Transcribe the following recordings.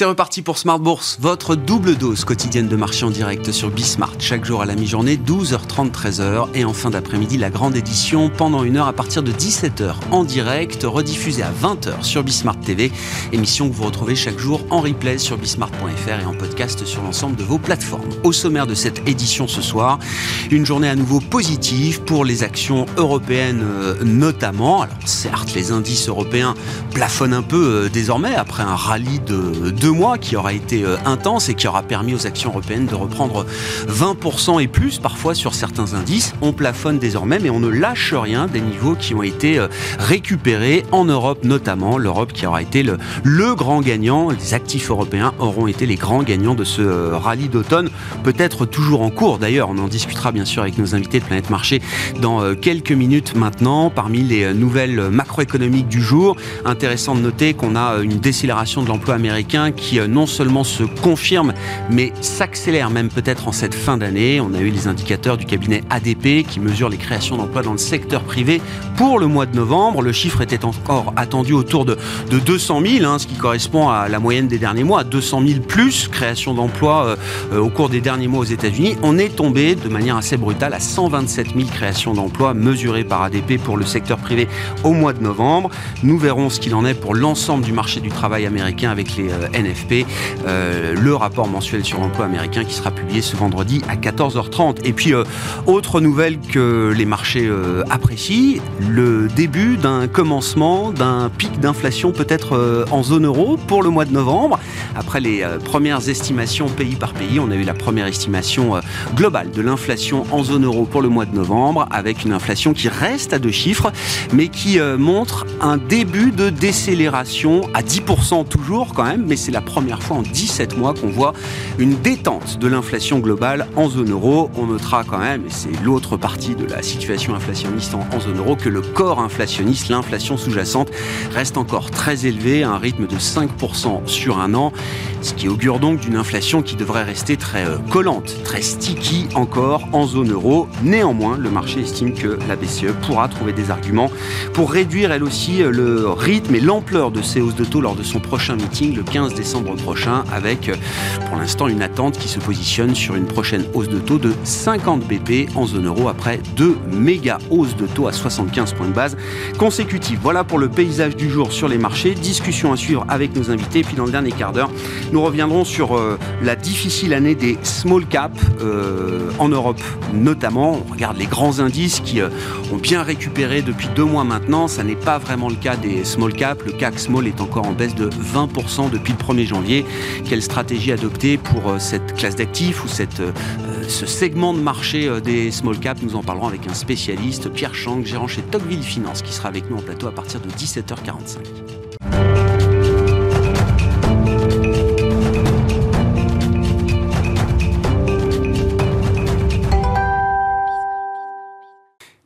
C'est reparti pour Smart Bourse, votre double dose quotidienne de marché en direct sur Bismart. Chaque jour à la mi-journée, 12h30, 13h. Et en fin d'après-midi, la grande édition pendant une heure à partir de 17h en direct, rediffusée à 20h sur Bismart TV. Émission que vous retrouvez chaque jour en replay sur bismart.fr et en podcast sur l'ensemble de vos plateformes. Au sommaire de cette édition ce soir, une journée à nouveau positive pour les actions européennes euh, notamment. Alors certes, les indices européens plafonnent un peu euh, désormais après un rallye de mois qui aura été euh, intense et qui aura permis aux actions européennes de reprendre 20% et plus parfois sur certains indices. On plafonne désormais, mais on ne lâche rien des niveaux qui ont été euh, récupérés en Europe notamment. L'Europe qui aura été le, le grand gagnant. Les actifs européens auront été les grands gagnants de ce euh, rallye d'automne, peut-être toujours en cours d'ailleurs. On en discutera bien sûr avec nos invités de Planète Marché dans quelques minutes maintenant. Parmi les nouvelles macroéconomiques du jour, intéressant de noter qu'on a une décélération de l'emploi américain qui euh, non seulement se confirme, mais s'accélère même peut-être en cette fin d'année. On a eu les indicateurs du cabinet ADP qui mesure les créations d'emplois dans le secteur privé pour le mois de novembre. Le chiffre était encore attendu autour de, de 200 000, hein, ce qui correspond à la moyenne des derniers mois, 200 000 plus créations d'emplois euh, euh, au cours des derniers mois aux États-Unis. On est tombé de manière assez brutale à 127 000 créations d'emplois mesurées par ADP pour le secteur privé au mois de novembre. Nous verrons ce qu'il en est pour l'ensemble du marché du travail américain avec les Euh, le rapport mensuel sur l'emploi américain qui sera publié ce vendredi à 14h30. Et puis, euh, autre nouvelle que les marchés euh, apprécient, le début d'un commencement d'un pic d'inflation peut-être en zone euro pour le mois de novembre. Après les premières estimations pays par pays, on a eu la première estimation globale de l'inflation en zone euro pour le mois de novembre, avec une inflation qui reste à deux chiffres, mais qui montre un début de décélération à 10% toujours quand même, mais c'est la première fois en 17 mois qu'on voit une détente de l'inflation globale en zone euro. On notera quand même, et c'est l'autre partie de la situation inflationniste en, zone euro, que le corps inflationniste, l'inflation sous-jacente, reste encore très élevé, à un rythme de 5% sur un an, ce qui augure donc d'une inflation qui devrait rester très euh, collante, très sticky encore en zone euro. Néanmoins, le marché estime que la BCE pourra trouver des arguments pour réduire elle aussi euh, le rythme et l'ampleur de ces hausses de taux lors de son prochain meeting le 15 décembre décembre prochain avec euh, pour l'instant une attente qui se positionne sur une prochaine hausse de taux de 50 BP en zone euro après deux méga hausses de taux à 75 points de base consécutives. Voilà pour le paysage du jour sur les marchés. Discussion à suivre avec nos invités. Puis dans le dernier quart d'heure, nous reviendrons sur euh, la difficile année des small caps euh, en Europe notamment. On regarde les grands indices qui ont bien récupéré depuis deux mois maintenant. Ça n'est pas vraiment le cas des small caps. Le CAC small est encore en baisse de 20% depuis le 1er janvier. Quelle stratégie adopter pour euh, cette classe d'actifs ou cette, euh, ce segment de marché euh, des small caps Nous en parlerons avec un spécialiste, Pierre Chang, gérant chez Tocqueville Finance, qui sera avec nous en plateau à partir de 17h45.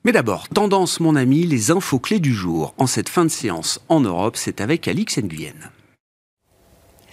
Mais d'abord, tendance mon ami, les infos clés du jour. En cette fin de séance en Europe, c'est avec Alix Nguyen.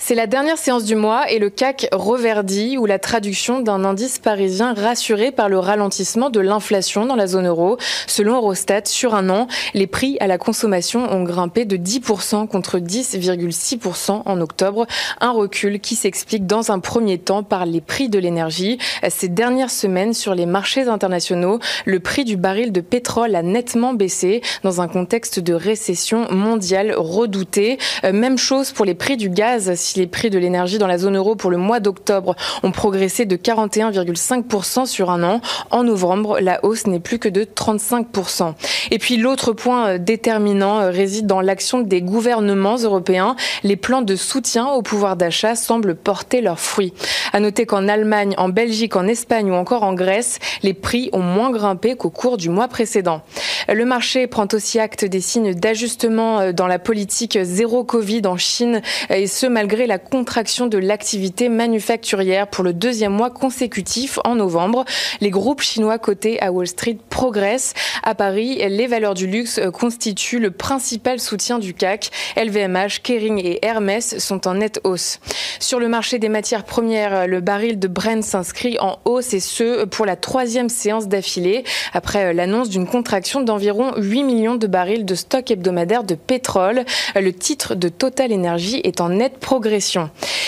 C'est la dernière séance du mois et le CAC reverdit ou la traduction d'un indice parisien rassuré par le ralentissement de l'inflation dans la zone euro. Selon Eurostat, sur un an, les prix à la consommation ont grimpé de 10% contre 10,6% en octobre. Un recul qui s'explique dans un premier temps par les prix de l'énergie. Ces dernières semaines, sur les marchés internationaux, le prix du baril de pétrole a nettement baissé dans un contexte de récession mondiale redoutée. Euh, même chose pour les prix du gaz les prix de l'énergie dans la zone euro pour le mois d'octobre ont progressé de 41,5% sur un an. En novembre, la hausse n'est plus que de 35%. Et puis l'autre point euh, déterminant euh, réside dans l'action des gouvernements européens. Les plans de soutien au pouvoir d'achat semblent porter leurs fruits. À noter qu'en Allemagne, en Belgique, en Espagne ou encore en Grèce, les prix ont moins grimpé qu'au cours du mois précédent. Le marché prend aussi acte des signes d'ajustement euh, dans la politique zéro Covid en Chine et ce malgré la contraction de l'activité manufacturière pour le deuxième mois consécutif en novembre. Les groupes chinois cotés à Wall Street progressent. À Paris, les valeurs du luxe constituent le principal soutien du CAC. LVMH, Kering et Hermès sont en nette hausse. Sur le marché des matières premières, le baril de Brent s'inscrit en hausse et ce pour la troisième séance d'affilée après l'annonce d'une contraction d'environ 8 millions de barils de stock hebdomadaire de pétrole. Le titre de Total Energy est en nette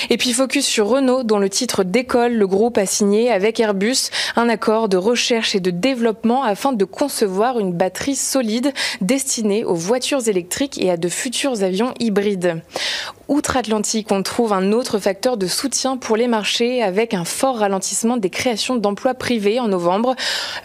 Et puis focus sur Renault dont le titre décolle. Le groupe a signé avec Airbus un accord de recherche et de développement afin de concevoir une batterie solide destinée aux voitures électriques et à de futurs avions hybrides. Outre-Atlantique, on trouve un autre facteur de soutien pour les marchés avec un fort ralentissement des créations d'emplois privés en novembre.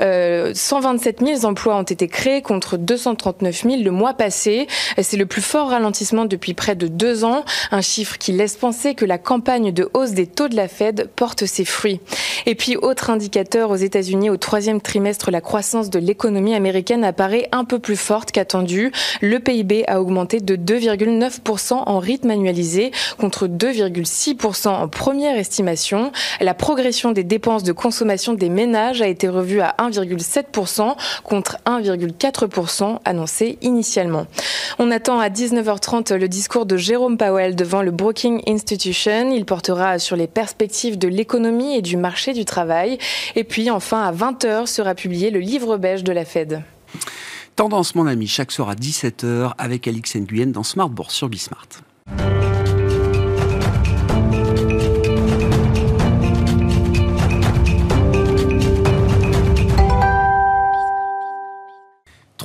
127 euh, 000 emplois ont été créés contre 239 000 le mois passé. C'est le plus fort ralentissement depuis près de deux ans, un chiffre qui laisse penser que la campagne de hausse des taux de la Fed porte ses fruits. Et puis, autre indicateur aux États-Unis, au troisième trimestre, la croissance de l'économie américaine apparaît un peu plus forte qu'attendue. Le PIB a augmenté de 2,9% en rythme annuel contre 2,6% en première estimation. La progression des dépenses de consommation des ménages a été revue à 1,7% contre 1,4% annoncé initialement. On attend à 19h30 le discours de Jérôme Powell devant le Brookings Institution. Il portera sur les perspectives de l'économie et du marché du travail. Et puis enfin à 20h sera publié le livre beige de la Fed. Tendance, mon ami, chaque soir à 17h avec Alix Nguyen dans Smart Bourse sur Bismart. Thank you.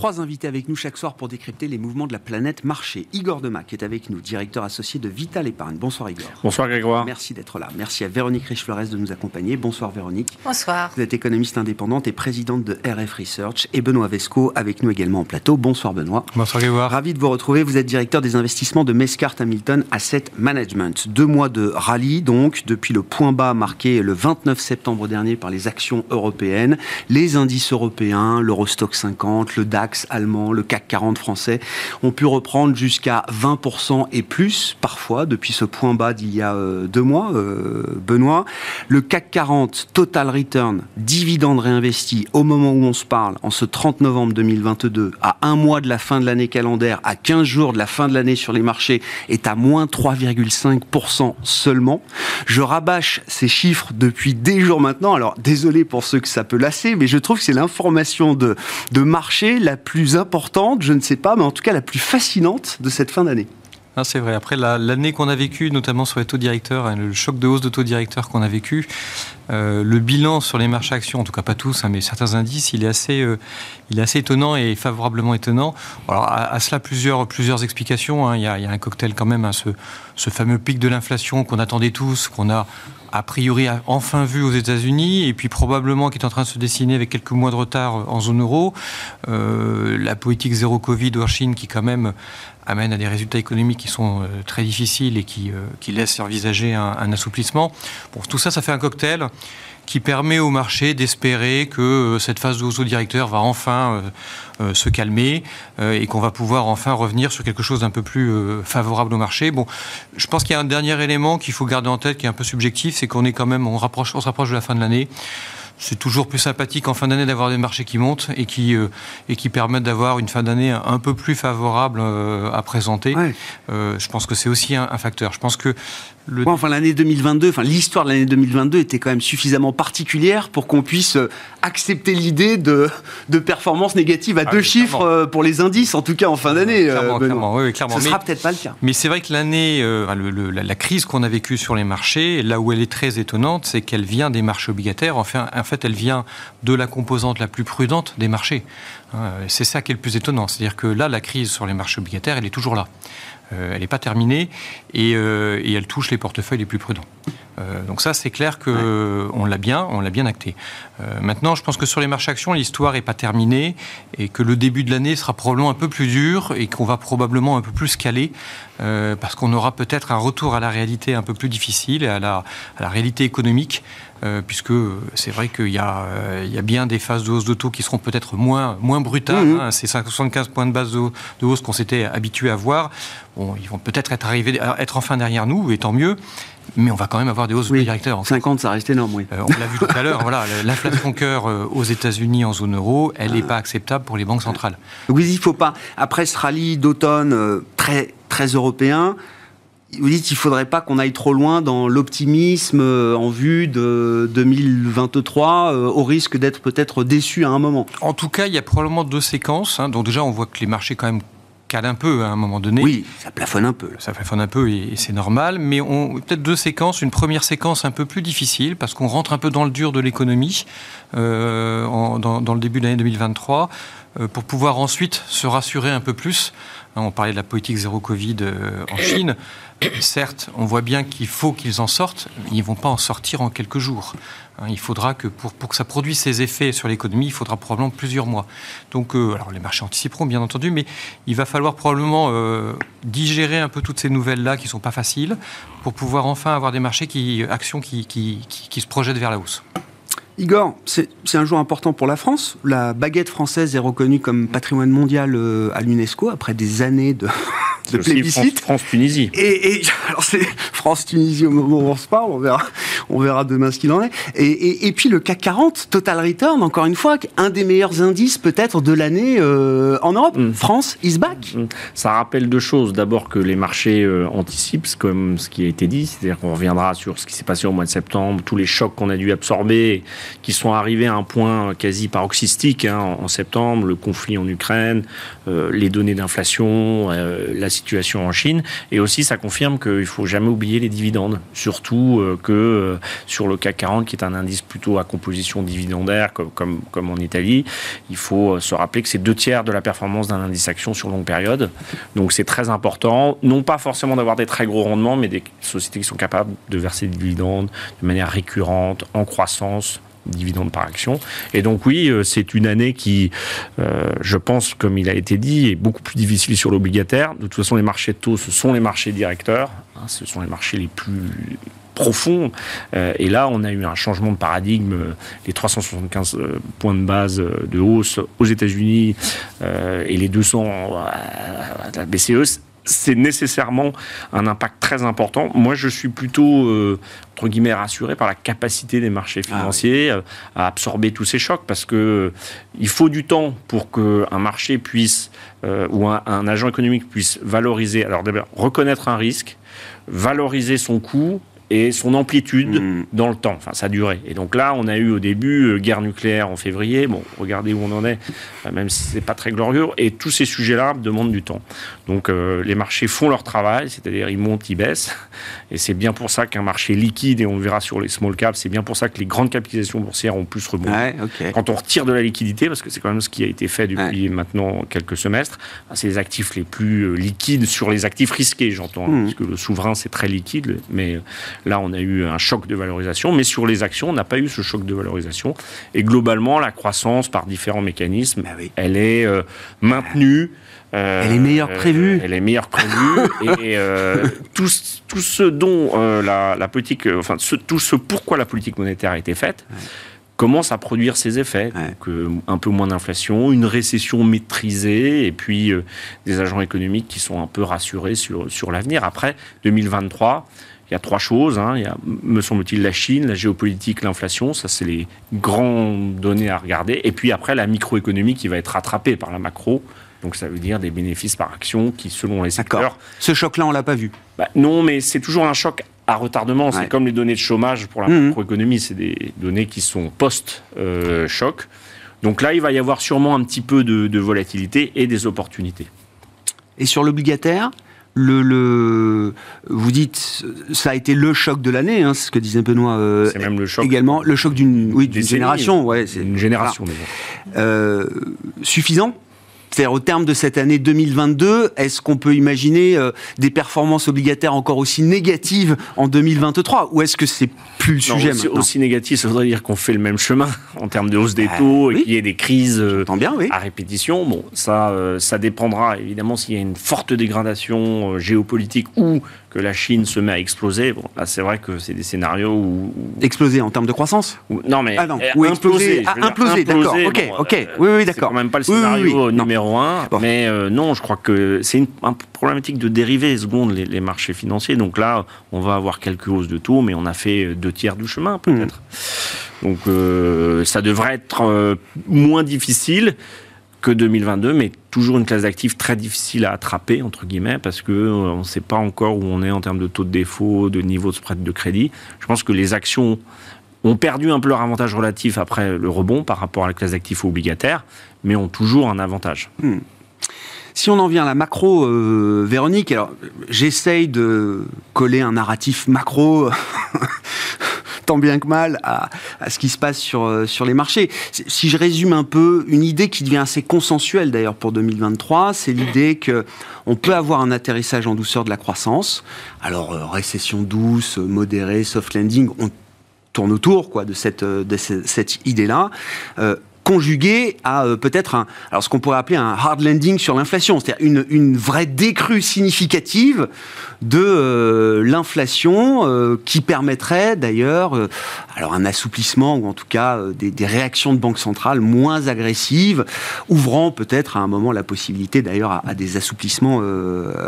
Trois invités avec nous chaque soir pour décrypter les mouvements de la planète marché. Igor Demac est avec nous, directeur associé de Vital Épargne. Bonsoir Igor. Bonsoir Grégoire. Merci d'être là. Merci à Véronique Riche-Flores de nous accompagner. Bonsoir Véronique. Bonsoir. Vous êtes économiste indépendante et présidente de RF Research. Et Benoît Vesco avec nous également en plateau. Bonsoir Benoît. Bonsoir Grégoire. Ravi de vous retrouver. Vous êtes directeur des investissements de Mescart Hamilton Asset Management. Deux mois de rallye donc, depuis le point bas marqué le 29 septembre dernier par les actions européennes. Les indices européens, l'Eurostock 50, le DAX allemand, le CAC 40 français ont pu reprendre jusqu'à 20% et plus, parfois, depuis ce point bas d'il y a euh, deux mois, euh, Benoît. Le CAC 40, total return, dividende réinvesti, au moment où on se parle, en ce 30 novembre 2022, à un mois de la fin de l'année calendaire, à 15 jours de la fin de l'année sur les marchés, est à moins 3,5% seulement. Je rabâche ces chiffres depuis des jours maintenant. Alors, désolé pour ceux que ça peut lasser, mais je trouve que c'est l'information de, de marché la plus importante je ne sais pas, mais en tout cas la plus fascinante de cette fin d'année. Ah, c'est vrai. Après l'année qu'on a vécue, notamment sur les taux directeurs, hein, le choc de hausse de taux directeurs qu'on a vécu, euh, le bilan sur les marchés actions, en tout cas pas tous, hein, mais certains indices, il est assez, euh, il est assez étonnant et favorablement étonnant. Alors à, cela plusieurs, plusieurs explications. Hein. Il, y a, un cocktail quand même, ce, ce fameux pic de l'inflation qu'on attendait tous, qu'on a a priori enfin vu aux États-Unis et puis probablement qui est en train de se dessiner avec quelques mois de retard en zone euro. Euh, la politique zéro Covid en Chine qui quand même amène à des résultats économiques qui sont euh, très difficiles et qui, euh, qui laissent envisager un, un, assouplissement. Bon, tout ça, ça fait un cocktail qui permet au marché d'espérer que euh, cette phase de hausse au directeur va enfin se calmer et qu'on va pouvoir enfin revenir sur quelque chose d'un peu plus favorable au marché. Bon, je pense qu'il y a un dernier élément qu'il faut garder en tête qui est un peu subjectif, c'est qu'on est quand même, on, rapproche, on se rapproche de la fin de l'année c'est toujours plus sympathique en fin d'année d'avoir des marchés qui montent et qui, euh, et qui permettent d'avoir une fin d'année un peu plus favorable euh, à présenter. Euh, je pense que c'est aussi un, facteur. Je pense que le... enfin, l'année 2022, enfin, l'histoire de l'année 2022 était quand même suffisamment particulière pour qu'on puisse accepter l'idée de, de performances négatives à ah deux chiffres pour les indices, en tout cas en fin d'année. Clairement, clairement, oui, clairement. Ce sera peut-être pas le cas. Mais c'est vrai que l'année, la, la, crise qu'on a vécue sur les marchés, là où elle est très étonnante, c'est qu'elle vient des marchés obligataires. Enfin, en fait, elle vient de la composante la plus prudente des marchés. Hein, c'est ça qui est le plus étonnant. C'est-à-dire que là, la crise sur les marchés obligataires, elle est toujours là. Euh, elle n'est pas terminée euh, et, elle touche les portefeuilles les plus prudents. Euh, donc ça, c'est clair que on l'a bien, on l'a bien acté. maintenant, je pense que sur les marchés actions, l'histoire n'est pas terminée et que le début de l'année sera probablement un peu plus dur et qu'on va probablement un peu plus caler parce qu'on aura peut-être un retour à la réalité un peu plus difficile et à la, à la réalité économique puisque c'est vrai qu'il y, a, il y a bien des phases de hausse de taux qui seront peut-être moins, moins brutales. Mmh. Hein, ces 75 points de base de, hausse qu'on s'était habitué à voir, bon, ils vont peut-être être arrivés, être enfin derrière nous, et tant mieux. Mais on va quand même avoir des hausses de directeurs. 50, ça reste énorme, oui. on l'a vu tout à l'heure, voilà, l'inflation cœur aux États-Unis en zone euro, elle n'est pas acceptable pour les banques centrales. Oui, il ne faut pas. Après ce rallye d'automne très, très européen, vous dites qu'il ne faudrait pas qu'on aille trop loin dans l'optimisme euh, en vue de 2023, euh, au risque d'être peut-être déçu à un moment. En tout cas, il y a probablement deux séquences. Hein. donc déjà, on voit que les marchés quand même calent un peu à un moment donné. Oui, ça plafonne un peu. Ça plafonne un peu et, c'est normal. Mais on peut-être deux séquences. Une première séquence un peu plus difficile parce qu'on rentre un peu dans le dur de l'économie euh, dans, dans, le début de l'année 2023 pour pouvoir ensuite se rassurer un peu plus. On parlait de la politique zéro Covid en Chine certes, on voit bien qu'il faut qu'ils en sortent, mais ils ne vont pas en sortir en quelques jours. Hein, il faudra que pour, que ça produise ses effets sur l'économie, il faudra probablement plusieurs mois. Donc, euh, les marchés anticiperont bien entendu, mais il va falloir probablement euh, digérer un peu toutes ces nouvelles-là qui ne sont pas faciles pour pouvoir enfin avoir des marchés qui, actions qui se projettent vers la hausse. Igor, c'est un jour important pour la France. La baguette française est reconnue comme patrimoine mondial euh, à l'UNESCO après des années de, de plébiscite. France-Tunisie. et, et, alors c'est France-Tunisie au moment où on se parle, on verra, on verra demain ce qu'il en est. Et, et, puis le CAC 40, Total Return, encore une fois, un des meilleurs indices peut-être de l'année euh, en Europe. Mm. France is back. Mm. Ça rappelle deux choses. D'abord que les marchés euh, anticipent, comme ce qui a été dit, c'est-à-dire qu'on reviendra sur ce qui s'est passé au mois de septembre, tous les chocs qu'on a dû absorber, qui sont arrivés à un point quasi paroxystique hein, en, septembre, le conflit en Ukraine, euh, les données d'inflation, la situation en Chine. Et aussi, ça confirme qu'il ne faut jamais oublier les dividendes. Surtout euh, que euh, sur le CAC 40, qui est un indice plutôt à composition dividendaire, comme, comme, comme en Italie, il faut euh, se rappeler que c'est deux tiers de la performance d'un indice action sur longue période. Donc c'est très important. Non pas forcément d'avoir des très gros rendements, mais des sociétés qui sont capables de verser des dividendes de manière récurrente, en croissance, dividendes par action. Et donc oui, euh, c'est une année qui, euh, je pense, comme il a été dit, est beaucoup plus difficile sur l'obligataire. De toute façon, les marchés de taux, ce sont les marchés directeurs, hein, ce sont les marchés les plus profonds. Euh, et là, on a eu un changement de paradigme. Les 375 points de base de hausse aux États-Unis et les 200 à la BCE, c'est nécessairement un impact très important. Moi, je suis plutôt, euh, entre guillemets, rassuré par la capacité des marchés ah financiers euh, à absorber tous ces chocs, parce que euh, il faut du temps pour qu'un marché puisse, ou un, un, agent économique puisse valoriser, alors d'abord, reconnaître un risque, valoriser son coût, et son amplitude hmm. dans le temps, enfin sa durée. Et donc là, on a eu au début euh, guerre nucléaire en février. Bon, regardez où on en est, euh, même si c'est pas très glorieux. Et tous ces sujets-là demandent du temps. Donc euh, les marchés font leur travail, c'est-à-dire ils montent, ils baissent. Et c'est bien pour ça qu'un marché liquide, et on le verra sur les small caps, c'est bien pour ça que les grandes capitalisations boursières ont plus rebondi. Quand on retire de la liquidité, parce que c'est quand même ce qui a été fait depuis maintenant quelques semestres, bah, c'est les actifs les plus liquides sur les actifs risqués, j'entends, hmm. parce que le souverain c'est très liquide, mais Là, on a eu un choc de valorisation, mais sur les actions, on n'a pas eu ce choc de valorisation. Et globalement, la croissance, par différents mécanismes, bah elle est euh, maintenue. Euh, elle est meilleure prévue. elle est meilleure prévue. et euh, tout, ce dont la, politique, enfin, tout ce pourquoi la politique monétaire a été faite, commence à produire ses effets. un peu moins d'inflation, une récession maîtrisée, et puis des agents économiques qui sont un peu rassurés sur, sur l'avenir. Après 2023, il y a trois choses. Hein. Il y a, me semble-t-il, la Chine, la géopolitique, l'inflation. Ça, c'est les grandes données à regarder. Et puis après, la microéconomie qui va être rattrapée par la macro. Donc ça veut dire des bénéfices par action qui, selon les secteurs... Ce choc-là, on l'a pas vu bah, Non, mais c'est toujours un choc à retardement. C'est comme les données de chômage pour la mmh. macroéconomie. C'est des données qui sont post-choc. Donc là, il va y avoir sûrement un petit peu de volatilité et des opportunités. Et sur l'obligataire le, vous dites, ça a été le choc de l'année, hein, c'est ce que disait Benoît. Euh, c'est même le choc. Également, le choc d'une, oui, d'une génération, ouais, c'est une génération. Euh, suffisant c'est-à-dire au terme de cette année 2022, est-ce qu'on peut imaginer euh, des performances obligataires encore aussi négatives en 2023 Ou est-ce que c'est plus le sujet aussi, aussi négatif, ça voudrait dire qu'on fait le même chemin en termes de hausse des bah taux et qu'il y ait des crises euh, bien, à répétition. Bon, ça, euh, ça dépendra évidemment s'il y a une forte dégradation géopolitique ou que la Chine se met à exploser, bon, là c'est vrai que c'est des scénarios où... Exploser en termes de croissance? Non mais ah non, ou exploser, ah, imploser, d'accord, ok, ok, euh, oui, oui, d'accord. C'est quand même pas le scénario numéro un, mais euh, non, je crois que c'est une, problématique de dérivés seconde les, les, marchés financiers. Donc là, on va avoir quelques hausses de taux, mais on a fait deux tiers du chemin peut-être. Hmm. Donc euh, ça devrait être moins difficile que 2022, mais toujours une classe d'actifs très difficile à attraper, entre guillemets, parce qu'on euh, on ne sait pas encore où on est en termes de taux de défaut, de niveau de spread de crédit. Je pense que les actions ont perdu un peu leur avantage relatif après le rebond par rapport à la classe d'actifs obligataires, mais ont toujours un avantage. Hmm. Si on en vient à la macro, euh, Véronique, alors j'essaye de coller un narratif macro tant bien que mal à, ce qui se passe sur, euh, sur les marchés. Si je résume un peu, une idée qui devient assez consensuelle d'ailleurs pour 2023, c'est l'idée que on peut avoir un atterrissage en douceur de la croissance. Alors euh, récession douce, modérée, soft landing, on tourne autour quoi de cette, euh, de cette idée-là conjugué à euh, peut-être un, alors ce qu'on pourrait appeler un hard landing sur l'inflation, c'est-à-dire une, une, vraie décrue significative de euh, l'inflation euh, qui permettrait d'ailleurs alors un assouplissement ou en tout cas des, réactions de banque centrale moins agressives, ouvrant peut-être à un moment la possibilité d'ailleurs à, à, des assouplissements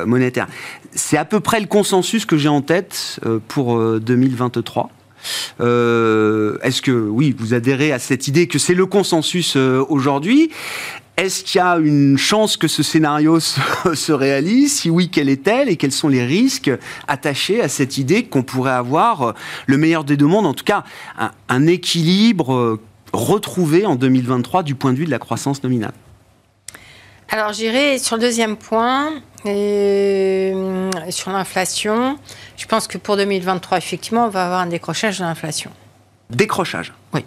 monétaires. C'est à peu près le consensus que j'ai en tête pour 2023. Euh, est-ce que, oui, vous adhérez à cette idée que c'est le consensus euh, aujourd'hui? Est-ce qu'il y a une chance que ce scénario se, réalise? Si oui, quelle est-elle et quels sont les risques attachés à cette idée qu'on pourrait avoir euh, le meilleur des deux mondes, en tout cas un équilibre retrouvé en 2023 du point de vue de la croissance nominale alors j'irai sur le deuxième point, sur l'inflation. Je pense que pour 2023, effectivement, on va avoir un décrochage de l'inflation. Décrochage Oui.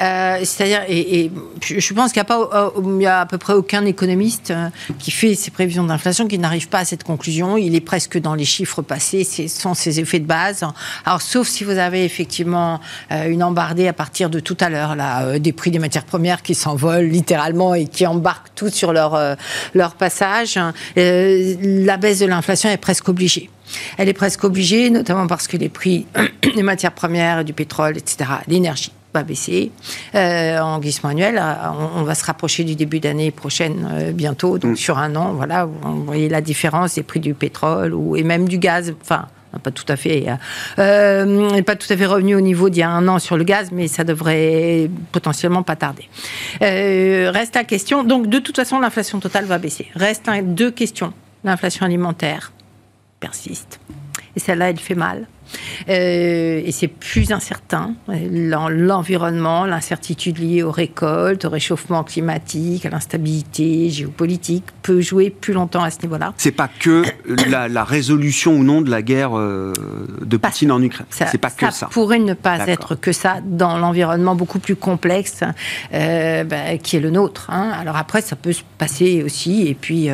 Euh, c'est-à-dire, et, je pense qu'il n'y a, euh, a à peu près aucun économiste euh, qui fait ses prévisions d'inflation qui n'arrive pas à cette conclusion. Il est presque dans les chiffres passés, sont ses effets de base. Alors, sauf si vous avez effectivement une embardée à partir de tout à l'heure, là, des prix des matières premières qui s'envolent littéralement et qui embarquent tout sur leur, leur passage, la baisse de l'inflation est presque obligée. Elle est presque obligée, notamment parce que les prix des matières premières, du pétrole, etc., l'énergie, va baisser euh, en glissement annuel. Euh, on, va se rapprocher du début d'année prochaine euh, bientôt, donc mm. sur un an, voilà, vous voyez la différence des prix du pétrole ou, et même du gaz. Enfin, pas tout à fait, euh, pas tout à fait revenu au niveau d'il y a un an sur le gaz, mais ça devrait potentiellement pas tarder. reste la question. Donc, de toute façon, l'inflation totale va baisser. Reste deux questions. L'inflation alimentaire persiste. Et celle-là, elle fait mal. Euh, et c'est plus incertain. L'environnement, l'incertitude liée aux récoltes, au réchauffement climatique, à l'instabilité géopolitique peut jouer plus longtemps à ce niveau-là. C'est pas que la, résolution ou non de la guerre euh, de Poutine en Ukraine. C'est pas que ça. Ça pourrait ne pas être que ça dans l'environnement beaucoup plus complexe euh, bah, qui est le nôtre. Hein. Alors après, ça peut se passer aussi et puis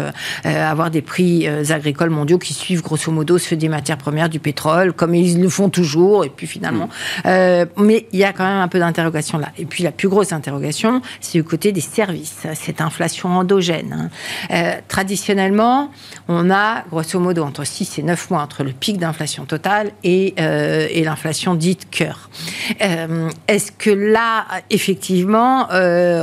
avoir des prix agricoles mondiaux qui suivent grosso modo ceux des matières premières, du pétrole, comme ils le font toujours, et puis finalement. Mm. Euh, mais il y a quand même un peu d'interrogation là. Et puis la plus grosse interrogation, c'est du côté des services, cette inflation endogène. Hein. Euh, traditionnellement, on a grosso modo entre 6 et 9 mois entre le pic d'inflation totale et, euh, et l'inflation dite cœur. Est-ce que là, effectivement,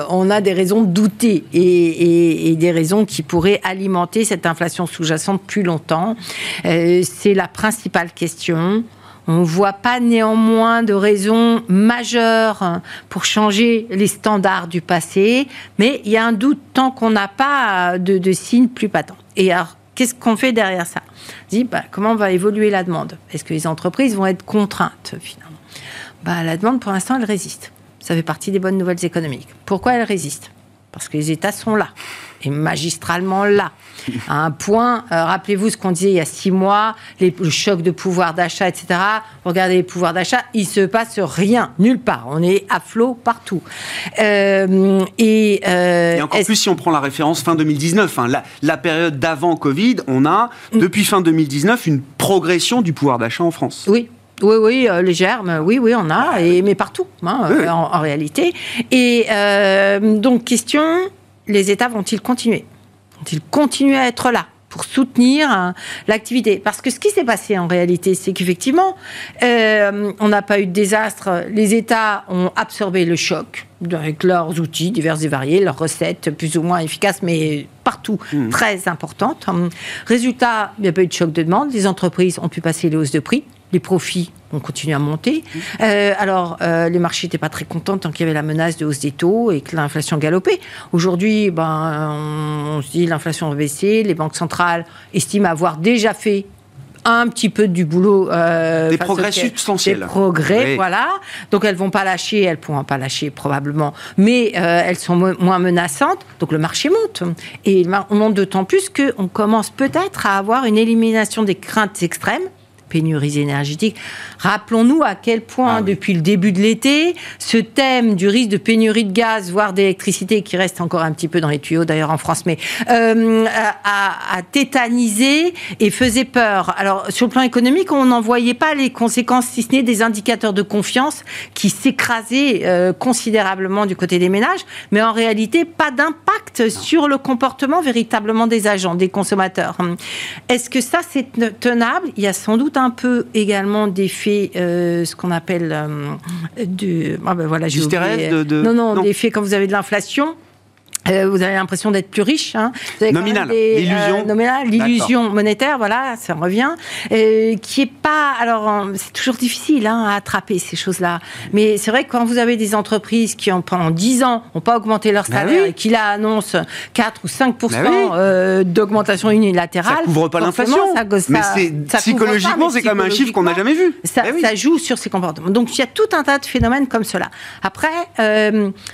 on a des raisons de douter et, et, des raisons qui pourraient alimenter cette inflation sous-jacente plus longtemps? C'est la principale question. On ne voit pas néanmoins de raison majeure pour changer les standards du passé, mais il y a un doute tant qu'on n'a pas de, signes plus patents. Et alors, qu'est-ce qu'on fait derrière ça? On dit, bah, comment va évoluer la demande? Est-ce que les entreprises vont être contraintes finalement? Bah, La demande, pour l'instant, elle résiste. Ça fait partie des bonnes nouvelles économiques. Pourquoi elle résiste? Parce que les États sont là, et magistralement là à un point. Euh, rappelez-vous ce qu'on disait il y a six mois, les, le choc de pouvoir d'achat, etc. Regardez les pouvoirs d'achat, il se passe rien, nulle part. On est à flot partout. Euh, et, euh, et, encore plus si on prend la référence fin 2019, hein, la, la, période d'avant Covid, on a mm. depuis fin 2019 une progression du pouvoir d'achat en France. Oui, oui, oui, les germes, oui, oui, on a, et, mais partout, hein, en, en, réalité. Et donc, question, les États vont-ils continuer? Vont-ils continuer à être là pour soutenir hein, l'activité? Parce que ce qui s'est passé en réalité, c'est qu'effectivement, euh, on n'a pas eu de désastre. Les États ont absorbé le choc avec leurs outils divers et variés, leurs recettes plus ou moins efficaces, mais partout mmh. très importantes. Résultat, il n'y a pas eu de choc de demande. Les entreprises ont pu passer les hausses de prix les profits ont continué à monter. Euh, alors, euh, les marchés n'étaient pas très contents tant qu'il y avait la menace de hausse des taux et que l'inflation galopait. Aujourd'hui, ben, on, se dit l'inflation va baisser, les banques centrales estiment avoir déjà fait un petit peu du boulot. Euh, des progrès substantiels. Des progrès, voilà. Donc elles vont pas lâcher, elles pourront pas lâcher probablement, mais elles sont moins menaçantes. Donc le marché monte. Et on monte d'autant plus qu'on commence peut-être à avoir une élimination des craintes extrêmes pénuries énergétiques. Rappelons-nous à quel point, ah depuis le début de l'été, ce thème du risque de pénurie de gaz, voire d'électricité, qui reste encore un petit peu dans les tuyaux d'ailleurs en France, mais euh, a, tétanisé et faisait peur. Alors, sur le plan économique, on n'en voyait pas les conséquences, si ce n'est des indicateurs de confiance qui s'écrasaient euh, considérablement du côté des ménages, mais en réalité, pas d'impact sur le comportement véritablement des agents, des consommateurs. Est-ce que ça, c'est tenable? Il y a sans doute un peu également d'effets, euh, ce qu'on appelle euh, de. Ah ben voilà, j'ai de, de... Non, non, non. d'effets quand vous avez de l'inflation. Euh, vous avez l'impression d'être plus riche. Hein. Nominal, l'illusion. Euh, l'illusion monétaire, voilà, ça revient. Euh, qui est pas. Alors, c'est toujours difficile hein, à attraper ces choses-là. Mais c'est vrai que quand vous avez des entreprises qui, ont, pendant 10 ans, n'ont pas augmenté leur bah salaire et qui là annoncent 4 ou 5% bah d'augmentation unilatérale. Ça couvre pas l'inflation. Mais psychologiquement, c'est quand même un chiffre qu'on n'a jamais vu. Ça, bah ça, joue sur ces comportements. Donc, il y a tout un tas de phénomènes comme cela. Après,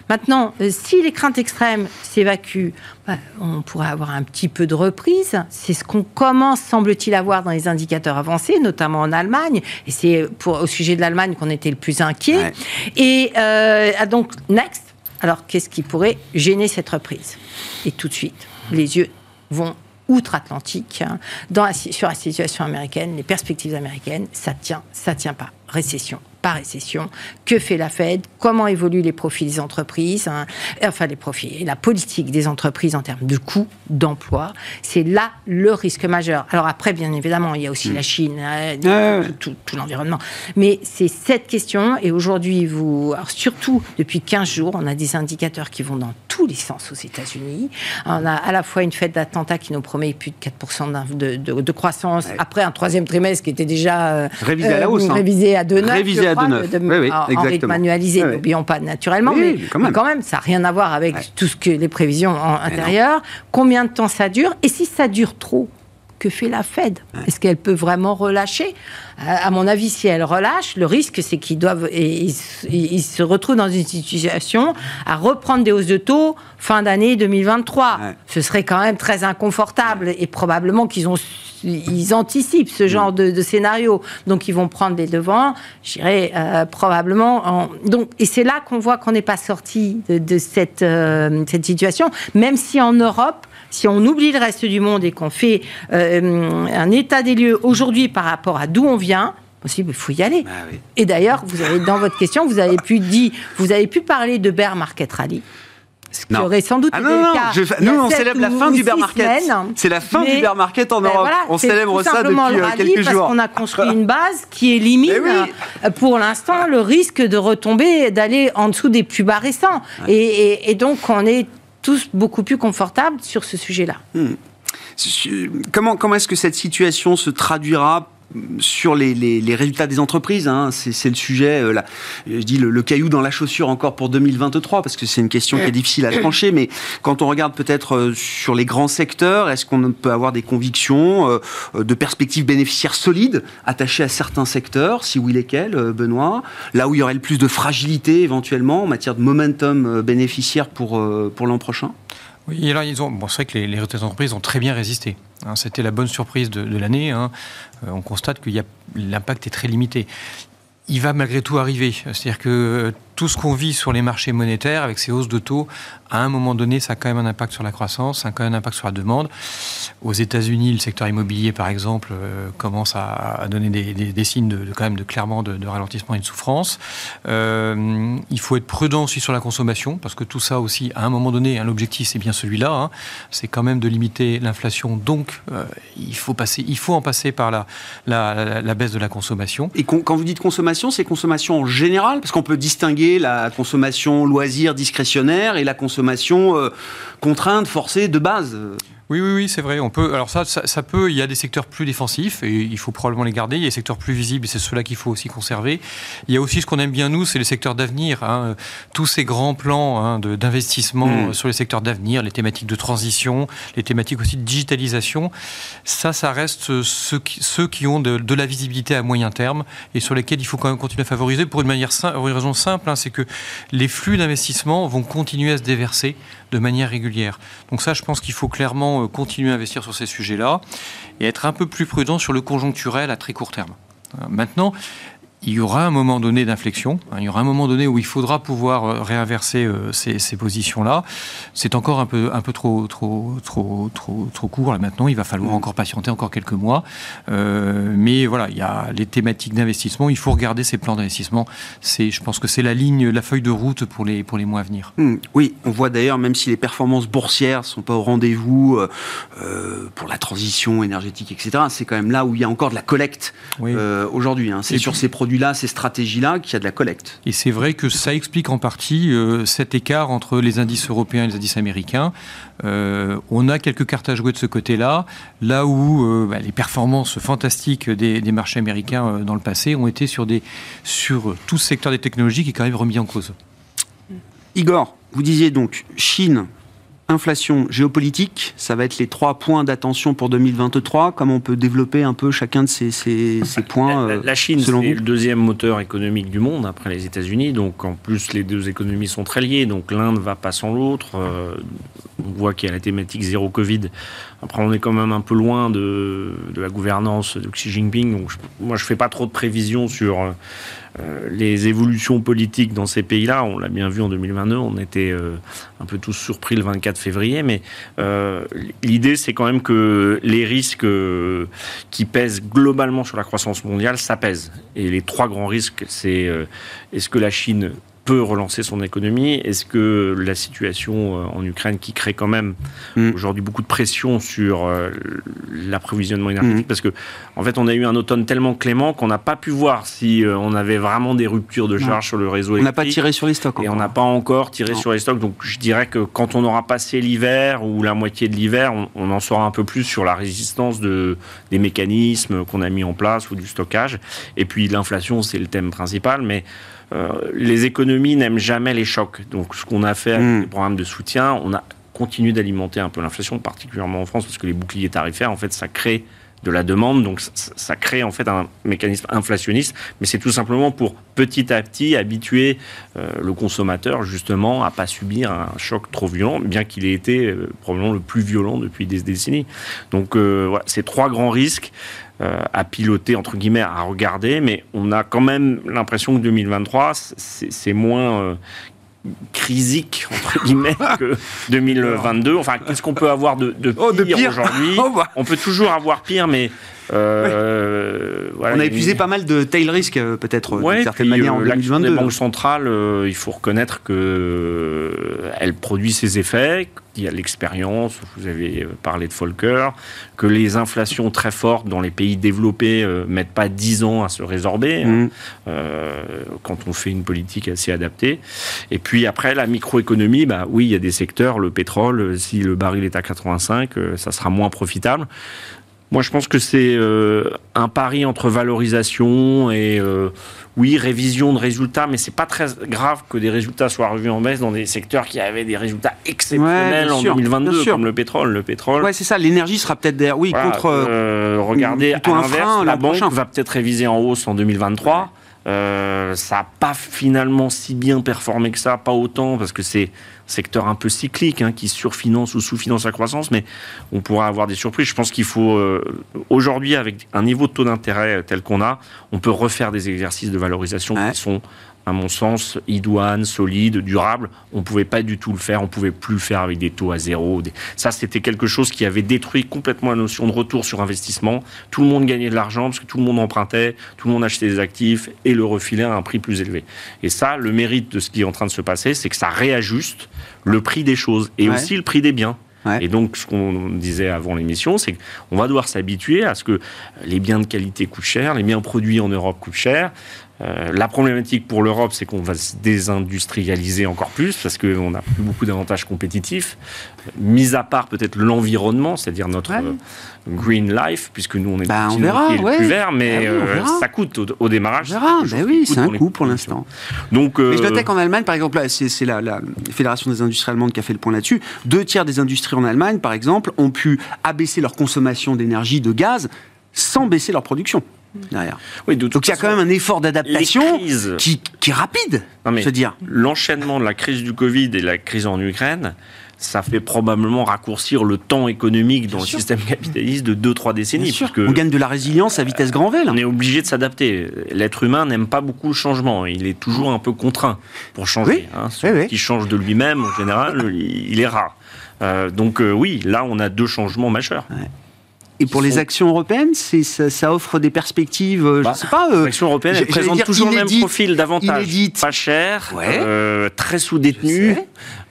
maintenant, si les craintes extrêmes s'évacue, bah, on pourrait avoir un petit peu de reprise. C'est ce qu'on commence, semble-t-il, à voir dans les indicateurs avancés, notamment en Allemagne. Et c'est au sujet de l'Allemagne qu'on était le plus inquiet. Et euh, ah, donc, next. Alors, qu'est-ce qui pourrait gêner cette reprise? Et tout de suite, les yeux vont outre-Atlantique, hein, sur la situation américaine, les perspectives américaines, ça tient, ça tient pas. Récession, par récession. Que fait la Fed? Comment évoluent les profits des entreprises hein, Enfin, les profits et la politique des entreprises en termes de coûts, d'emploi. C'est là le risque majeur. Alors après, bien évidemment, il y a aussi la Chine, hein, tout, l'environnement. Mais c'est cette question. Et aujourd'hui, vous, surtout depuis 15 jours, on a des indicateurs qui vont dans tous les sens aux États-Unis. On a à la fois une fête d'attentats qui nous promet plus de 4% de, de, croissance, après un troisième trimestre qui était déjà euh, révisé à la hausse. Hein. Révisé à 2,9. Révisé à 2,9. Oui, oui, en, rythme annualisé, n'oublions pas naturellement, mais, quand même. ça n'a rien à voir avec tout ce que les prévisions intérieures. Combien de temps ça dure Et si ça dure trop que fait la Fed? Est-ce qu'elle peut vraiment relâcher? Euh, À mon avis, si elle relâche, le risque, c'est qu'ils doivent, ils, se retrouvent dans une situation à reprendre des hausses de taux fin d'année 2023. Ce serait quand même très inconfortable et probablement qu'ils ont ils anticipent ce genre de, scénario, donc ils vont prendre des devants. J'irais euh, probablement. Donc, et c'est là qu'on voit qu'on n'est pas sorti de, cette, euh, cette situation, même si en Europe, si on oublie le reste du monde et qu'on fait euh, un état des lieux aujourd'hui par rapport à d'où on vient, possible, il faut y aller. Ah et d'ailleurs, vous avez dans votre question, vous avez pu dire, vous avez pu parler de bear market rally. Ce qui aurait sans doute ah été non, le cas. nous, on célèbre la fin du bear market. C'est la fin du bear market en ben Europe. on célèbre ça depuis euh, quelques jours. Parce qu'on a construit une base qui élimine, euh, pour l'instant, le risque de retomber, d'aller en dessous des plus bas récents. Et, donc, on est tous beaucoup plus confortables sur ce sujet-là. Hmm. Comment, comment est-ce que cette situation se traduira sur les, résultats des entreprises, hein, c'est le sujet, euh, là, je dis le, caillou dans la chaussure encore pour 2023, parce que c'est une question qui est difficile à trancher, mais quand on regarde peut-être euh, sur les grands secteurs, est-ce qu'on peut avoir des convictions euh, de perspectives bénéficiaires solides attachées à certains secteurs, si oui lesquels, Benoît? Là où il y aurait le plus de fragilité éventuellement en matière de momentum bénéficiaire pour, pour l'an prochain? Oui, alors ils ont. Bon, c'est vrai que les, les d'entreprise ont très bien résisté. Hein. C'était la bonne surprise de, l'année. Hein. Euh, on constate que l'impact est très limité. Il va malgré tout arriver. C'est-à-dire que tout ce qu'on vit sur les marchés monétaires avec ces hausses de taux, à un moment donné, ça a quand même un impact sur la croissance, ça a quand même un impact sur la demande. Aux États-Unis, le secteur immobilier, par exemple, euh, commence à, donner des, signes de, quand même de clairement de, ralentissement et de souffrance. Euh, il faut être prudent aussi sur la consommation, parce que tout ça aussi, à un moment donné, un objectif, c'est bien celui-là. Hein. c'est quand même de limiter l'inflation. Donc, euh, il faut passer, il faut en passer par la baisse de la consommation. Et quand vous dites consommation, c'est consommation en général, parce qu'on peut distinguer la consommation loisir discrétionnaire et la consommation euh, contrainte, forcée de base. Oui, oui, oui, c'est vrai. On peut. Alors ça, ça, peut. Il y a des secteurs plus défensifs et il faut probablement les garder. Il y a des secteurs plus visibles et c'est ceux-là qu'il faut aussi conserver. Il y a aussi ce qu'on aime bien nous, c'est les secteurs d'avenir. Hein. Tous ces grands plans hein, d'investissement mmh. sur les secteurs d'avenir, les thématiques de transition, les thématiques aussi de digitalisation. Ça, ça reste ceux qui, ceux qui ont de, la visibilité à moyen terme et sur lesquels il faut quand même continuer à favoriser pour une manière une raison simple, hein, c'est que les flux d'investissement vont continuer à se déverser de manière régulière. Donc ça, je pense qu'il faut clairement euh, continuer à investir sur ces sujets-là et être un peu plus prudent sur le conjoncturel à très court terme. Euh, maintenant, il y aura un moment donné d'inflexion, hein, il y aura un moment donné où il faudra pouvoir euh, réinverser euh, ces, positions-là. C'est encore un peu, un peu trop, trop, trop, trop, trop court là maintenant. Il va falloir mm. encore patienter encore quelques mois. Euh, mais voilà, il y a les thématiques d'investissement. Il faut regarder ces plans d'investissement. C'est, je pense que c'est la ligne, la feuille de route pour les, pour les mois à venir. Mm. oui, on voit d'ailleurs, même si les performances boursières sont pas au rendez-vous pour la transition énergétique, etc., c'est quand même là où il y a encore de la collecte aujourd'hui. Hein. C'est sur ces produits là ces stratégies-là, qu'il y a de la collecte. Et c'est vrai que ça explique en partie euh, cet écart entre les indices européens et les indices américains. Euh, on a quelques cartes à jouer de ce côté-là, là où euh, bah, les performances fantastiques des, marchés américains dans le passé ont été sur, des, sur tout ce secteur des technologies qui est quand même remis en cause. Igor, vous disiez donc Chine, inflation géopolitique, ça va être les trois points d'attention pour 2023. Comment on peut développer un peu chacun de ces, ces, points La, la Chine, c'est le deuxième moteur économique du monde après les États-Unis. Donc en plus, les deux économies sont très liées. Donc l'un ne va pas sans l'autre. Euh, on voit qu'il y a la thématique zéro Covid. Après, on est quand même un peu loin de, de la gouvernance de Xi Jinping. Donc moi, je fais pas trop de prévisions sur euh, euh, les évolutions politiques dans ces pays-là, on l'a bien vu en 2022, on était euh, un peu tous surpris le 24 février, mais euh, l'idée c'est quand même que les risques qui pèsent globalement sur la croissance mondiale, ça pèse. Et les trois grands risques, c'est est-ce que la Chine peut relancer son économie Est-ce que la situation euh, en Ukraine, qui crée quand même mm. aujourd'hui beaucoup de pression sur euh, l'approvisionnement énergétique, mm. parce que en fait, on a eu un automne tellement clément qu'on n'a pas pu voir si euh, on avait vraiment des ruptures de charge sur le réseau électrique. On n'a pas tiré sur les stocks. Et on n'a pas encore tiré sur les stocks. Donc, je dirais que quand on aura passé l'hiver ou la moitié de l'hiver, on, on, en saura un peu plus sur la résistance de, des mécanismes qu'on a mis en place ou du stockage. Et puis, l'inflation, c'est le thème principal, mais les économies n'aiment jamais les chocs. Donc, ce qu'on a fait avec hmm. les programmes de soutien, on a continué d'alimenter un peu l'inflation, particulièrement en France, parce que les boucliers tarifaires, en fait, ça crée de la demande, donc ça, crée en fait un mécanisme inflationniste, mais c'est tout simplement pour petit à petit habituer euh, le consommateur justement à pas subir un choc trop violent, bien qu'il ait été euh, probablement le plus violent depuis des décennies. Donc voilà, ces trois grands risques. Euh, à piloter, entre guillemets, à regarder, mais on a quand même l'impression que 2023, c'est moins euh, crisique entre guillemets que 2022. Enfin, qu'est-ce qu'on peut avoir de, oh, pire, aujourd'hui? Oh, bah. On peut toujours avoir pire, mais euh, on a épuisé pas mal de tail risk peut-être d'une certaine manière en 2022. La banque centrale, il faut reconnaître que elle produit ses effets, il y a l'expérience, vous avez euh, parlé de Volcker, que les inflations très fortes dans les pays développés euh, mettent pas 10 ans à se résorber, hein, mmh. euh, quand on fait une politique assez adaptée. Et puis après, la microéconomie, bah oui, il y a des secteurs, le pétrole, si le baril est à 85, ça sera moins profitable. Moi, je pense que c'est un pari entre valorisation et oui, révision de résultats, mais c'est pas très grave que des résultats soient revus en baisse dans des secteurs qui avaient des résultats exceptionnels en 2022, comme le pétrole. Le pétrole. Ouais, c'est ça. L'énergie sera peut-être derrière. Oui, contre. Euh, regardez, à l'inverse, la banque va peut-être réviser en hausse en 2023. Euh, ça n'a pas finalement si bien performé que ça, pas autant, parce que c'est secteur un peu cyclique hein, qui surfinance ou sous-finance la croissance, mais on pourra avoir des surprises. Je pense qu'il faut, euh, aujourd'hui, avec un niveau de taux d'intérêt tel qu'on a, on peut refaire des exercices de valorisation qui sont à mon sens, idoine, solide, durable. On ne pouvait pas du tout le faire, on ne pouvait plus le faire avec des taux à zéro. Ça, c'était quelque chose qui avait détruit complètement la notion de retour sur investissement. Tout le monde gagnait de l'argent parce que tout le monde empruntait, tout le monde achetait des actifs et le refilait à un prix plus élevé. Et ça, le mérite de ce qui est en train de se passer, c'est que ça réajuste le prix des choses et aussi le prix des biens. Et donc, ce qu'on disait avant l'émission, c'est qu'on va devoir s'habituer à ce que les biens de qualité coûtent cher, les biens produits en Europe coûtent cher, euh, la problématique pour l'Europe, c'est qu'on va se désindustrialiser encore plus parce qu'on n'a plus beaucoup d'avantages compétitifs, mis à part peut-être l'environnement, c'est-à-dire notre euh, green life, puisque nous on est bah, on verra, le plus vert, mais bah euh, ça coûte au, démarrage. On verra, bah oui, c'est un coût pour l'instant. Donc, mais je notais qu'en Allemagne, par exemple, c'est la, la, Fédération des industries allemandes qui a fait le point là-dessus. Deux tiers des industries en Allemagne, par exemple, ont pu abaisser leur consommation d'énergie, de gaz, sans baisser leur production. Oui, Donc il y a quand même un effort d'adaptation qui, qui, est rapide. Non, dire. L'enchaînement de la crise du Covid et la crise en Ukraine, ça fait probablement raccourcir le temps économique dans le système capitaliste de 2-3 décennies. On gagne de la résilience à vitesse grand V. On est obligé de s'adapter. L'être humain n'aime pas beaucoup le changement. Il est toujours un peu contraint pour changer. Hein. Celui qui change de lui-même, en général, il est rare. Euh, donc euh, oui, là, on a deux changements majeurs. Et pour les actions européennes, ça, ça, offre des perspectives, euh, je bah, sais pas. Euh, L'action européenne, elle présente toujours le même profil davantage. Pas cher, euh, très sous-détenu.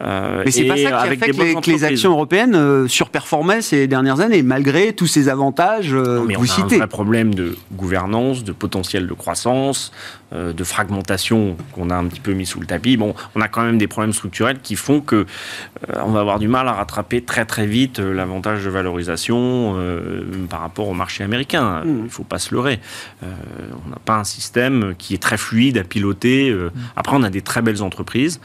Euh, Mais c'est pas ça qui a fait que les, actions européennes euh, surperformaient ces dernières années, malgré tous ces avantages non, mais vous on a un vrai problème de gouvernance, de potentiel de croissance, de fragmentation qu'on a un petit peu mis sous le tapis. Bon, on a quand même des problèmes structurels qui font que on va avoir du mal à rattraper très très vite l'avantage de valorisation par rapport au marché américain. Hmm. Il ne faut pas se leurrer. on n'a pas un système qui est très fluide à piloter. Hmm. Après, on a des très belles entreprises.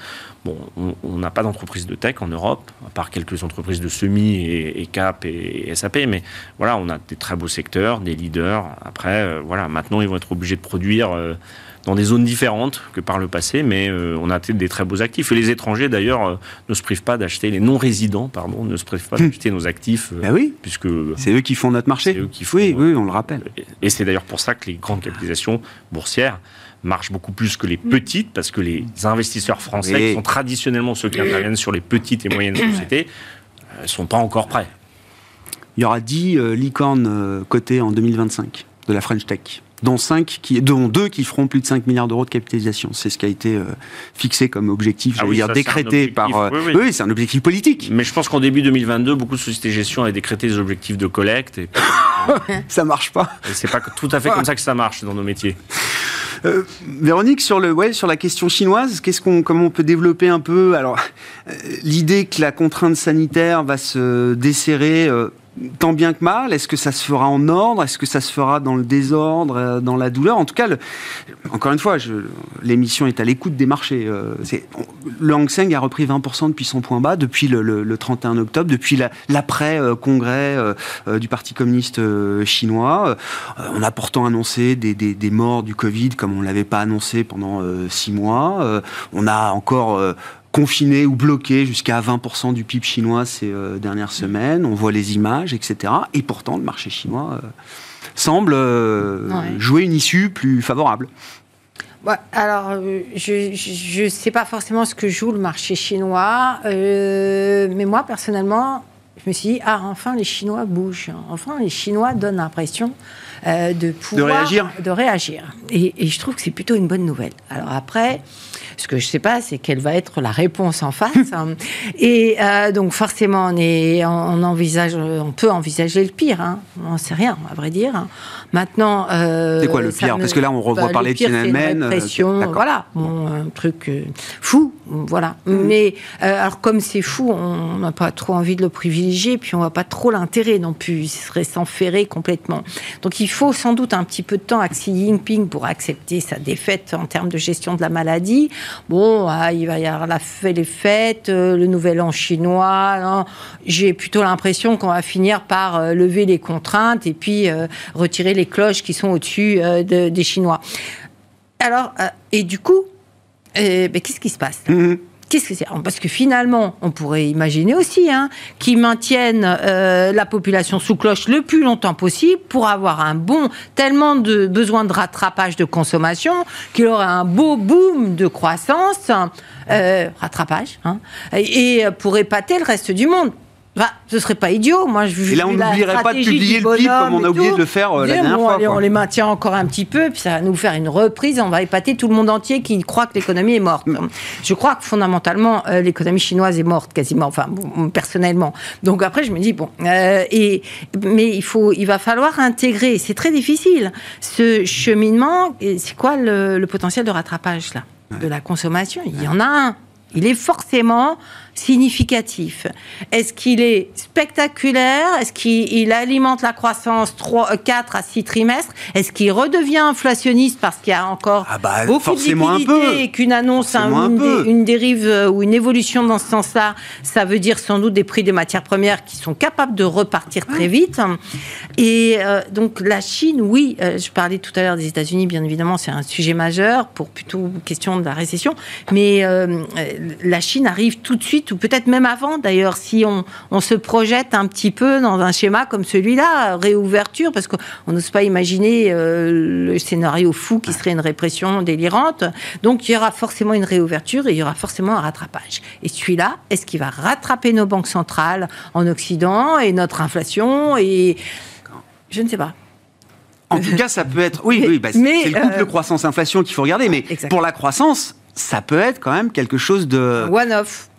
Bon, on n'a pas d'entreprise de tech en Europe, à part quelques entreprises de semi et, Cap et, SAP, mais voilà, on a des très beaux secteurs, des leaders. Après, euh, voilà, maintenant ils vont être obligés de produire euh, dans des zones différentes que par le passé, mais euh, on a des très beaux actifs. Et les étrangers, d'ailleurs, ne se privent pas d'acheter, les non-résidents, pardon, ne se privent pas d'acheter nos actifs. Ben oui, puisque c'est eux qui font notre marché. Eux qui font, oui, oui, on le rappelle. Et, c'est d'ailleurs pour ça que les grandes capitalisations boursières marchent beaucoup plus que les petites, parce que les investisseurs français, qui sont traditionnellement ceux qui interviennent sur les petites et moyennes sociétés, ne euh, sont pas encore prêts. Il y aura 10 euh, licornes euh, cotées en 2025 de la French Tech dont, 5 qui, dont deux qui feront plus de 5 milliards d'euros de capitalisation. C'est ce qui a été fixé comme objectif, ah je veux dire, décrété par... oui, c'est un objectif politique. Mais je pense qu'en début 2022, beaucoup de sociétés de gestion avaient décrété des objectifs de collecte. Et... ça marche pas. C'est pas tout à fait comme ça que ça marche dans nos métiers. Euh, Véronique, sur, le, ouais, sur la question chinoise, qu'est-ce qu'on, comment on peut développer un peu? Alors, euh, l'idée que la contrainte sanitaire va se desserrer. Euh, tant bien que mal Est-ce que ça se fera en ordre Est-ce que ça se fera dans le désordre, euh, dans la douleur? En tout cas, encore une fois, l'émission est à l'écoute des marchés. Euh, le Hang Seng a repris 20% depuis son point bas, depuis le, 31 octobre, depuis l'après-congrès euh, du Parti communiste chinois. on a pourtant annoncé des, des, morts du Covid comme on ne l'avait pas annoncé pendant six mois. on a encore confiné ou bloqué jusqu'à 20% du PIB chinois ces euh, dernières semaines. On voit les images, etc. Et pourtant, le marché chinois euh, semble euh, jouer une issue plus favorable. alors, je ne sais pas forcément ce que joue le marché chinois, mais moi, personnellement, je me suis dit, ah, enfin, les Chinois bougent. Enfin, les Chinois donnent l'impression de pouvoir... De réagir. De réagir. Et, et je trouve que c'est plutôt une bonne nouvelle. Alors après... Ce que je ne sais pas, c'est quelle va être la réponse en face. et euh, donc forcément, on, est, on, envisage, on peut envisager le pire. Hein. On n'en sait rien, à vrai dire. Maintenant, euh, c'est quoi le pire Parce que là, on revoit bah, parler de Tiananmen. Euh, voilà, un truc fou, voilà. Mmh. Mais alors comme c'est fou, on n'a pas trop envie de le privilégier, puis on voit pas trop l'intérêt non plus. Il serait s'enferrer complètement. Donc il faut sans doute un petit peu de temps à Xi Jinping pour accepter sa défaite en termes de gestion de la maladie. Bon, ah, il va y avoir la les fêtes, euh, le nouvel an chinois. J'ai plutôt l'impression qu'on va finir par euh, lever les contraintes et puis euh, retirer les cloches qui sont au-dessus des Chinois. alors, euh, et du coup, euh, ben, qu'est-ce qui se passe? Mhm. Qu'est-ce que c'est? Parce que finalement, on pourrait imaginer aussi hein, qu'ils maintiennent euh, la population sous cloche le plus longtemps possible pour avoir un bon, tellement de besoin de rattrapage de consommation qu'il aurait un beau boom de croissance, euh, rattrapage, hein, et, et pour épater le reste du monde. Bah, ce serait pas idiot. Moi, je Et là, on n'oublierait pas de publier le PIB comme on a oublié de le faire euh, la Dire, dernière bon, fois. allez, on les maintient encore un petit peu, puis ça va nous faire une reprise. On va épater tout le monde entier qui croit que l'économie est morte. Mm. Je crois que fondamentalement, euh, l'économie chinoise est morte quasiment, enfin bon, personnellement. Donc après, je me dis bon, euh, et mais il faut, il va falloir intégrer. C'est très difficile ce cheminement. C'est quoi le, le potentiel de rattrapage là de la consommation? Il y en a un. Il est forcément significatif. Est-ce qu'il est spectaculaire? Est-ce qu'il il alimente la croissance 3, 4 à 6 trimestres? Est-ce qu'il redevient inflationniste parce qu'il y a encore Ah bah, beaucoup de peu. et qu'une annonce, un- une, une dérive euh, ou une évolution dans ce sens-là, ça veut dire sans doute des prix des matières premières qui sont capables de repartir très vite. Et euh, donc la Chine, oui, euh, je parlais tout à l'heure des États-Unis, bien évidemment, c'est un sujet majeur pour plutôt question de la récession, mais euh, euh, la Chine arrive tout de suite, ou peut-être même avant d'ailleurs, si on, on se projette un petit peu dans un schéma comme celui-là, réouverture, parce qu'on n'ose pas imaginer euh, le scénario fou qui serait une répression délirante. Donc il y aura forcément une réouverture et il y aura forcément un rattrapage. Et celui-là, est-ce qu'il va rattraper nos banques centrales en Occident et notre inflation et je ne sais pas. En tout cas, ça peut être. Oui, oui, bah, c'est le couple euh, croissance-inflation qu'il faut regarder. Mais pour la croissance, ça peut être quand même quelque chose de. One-off.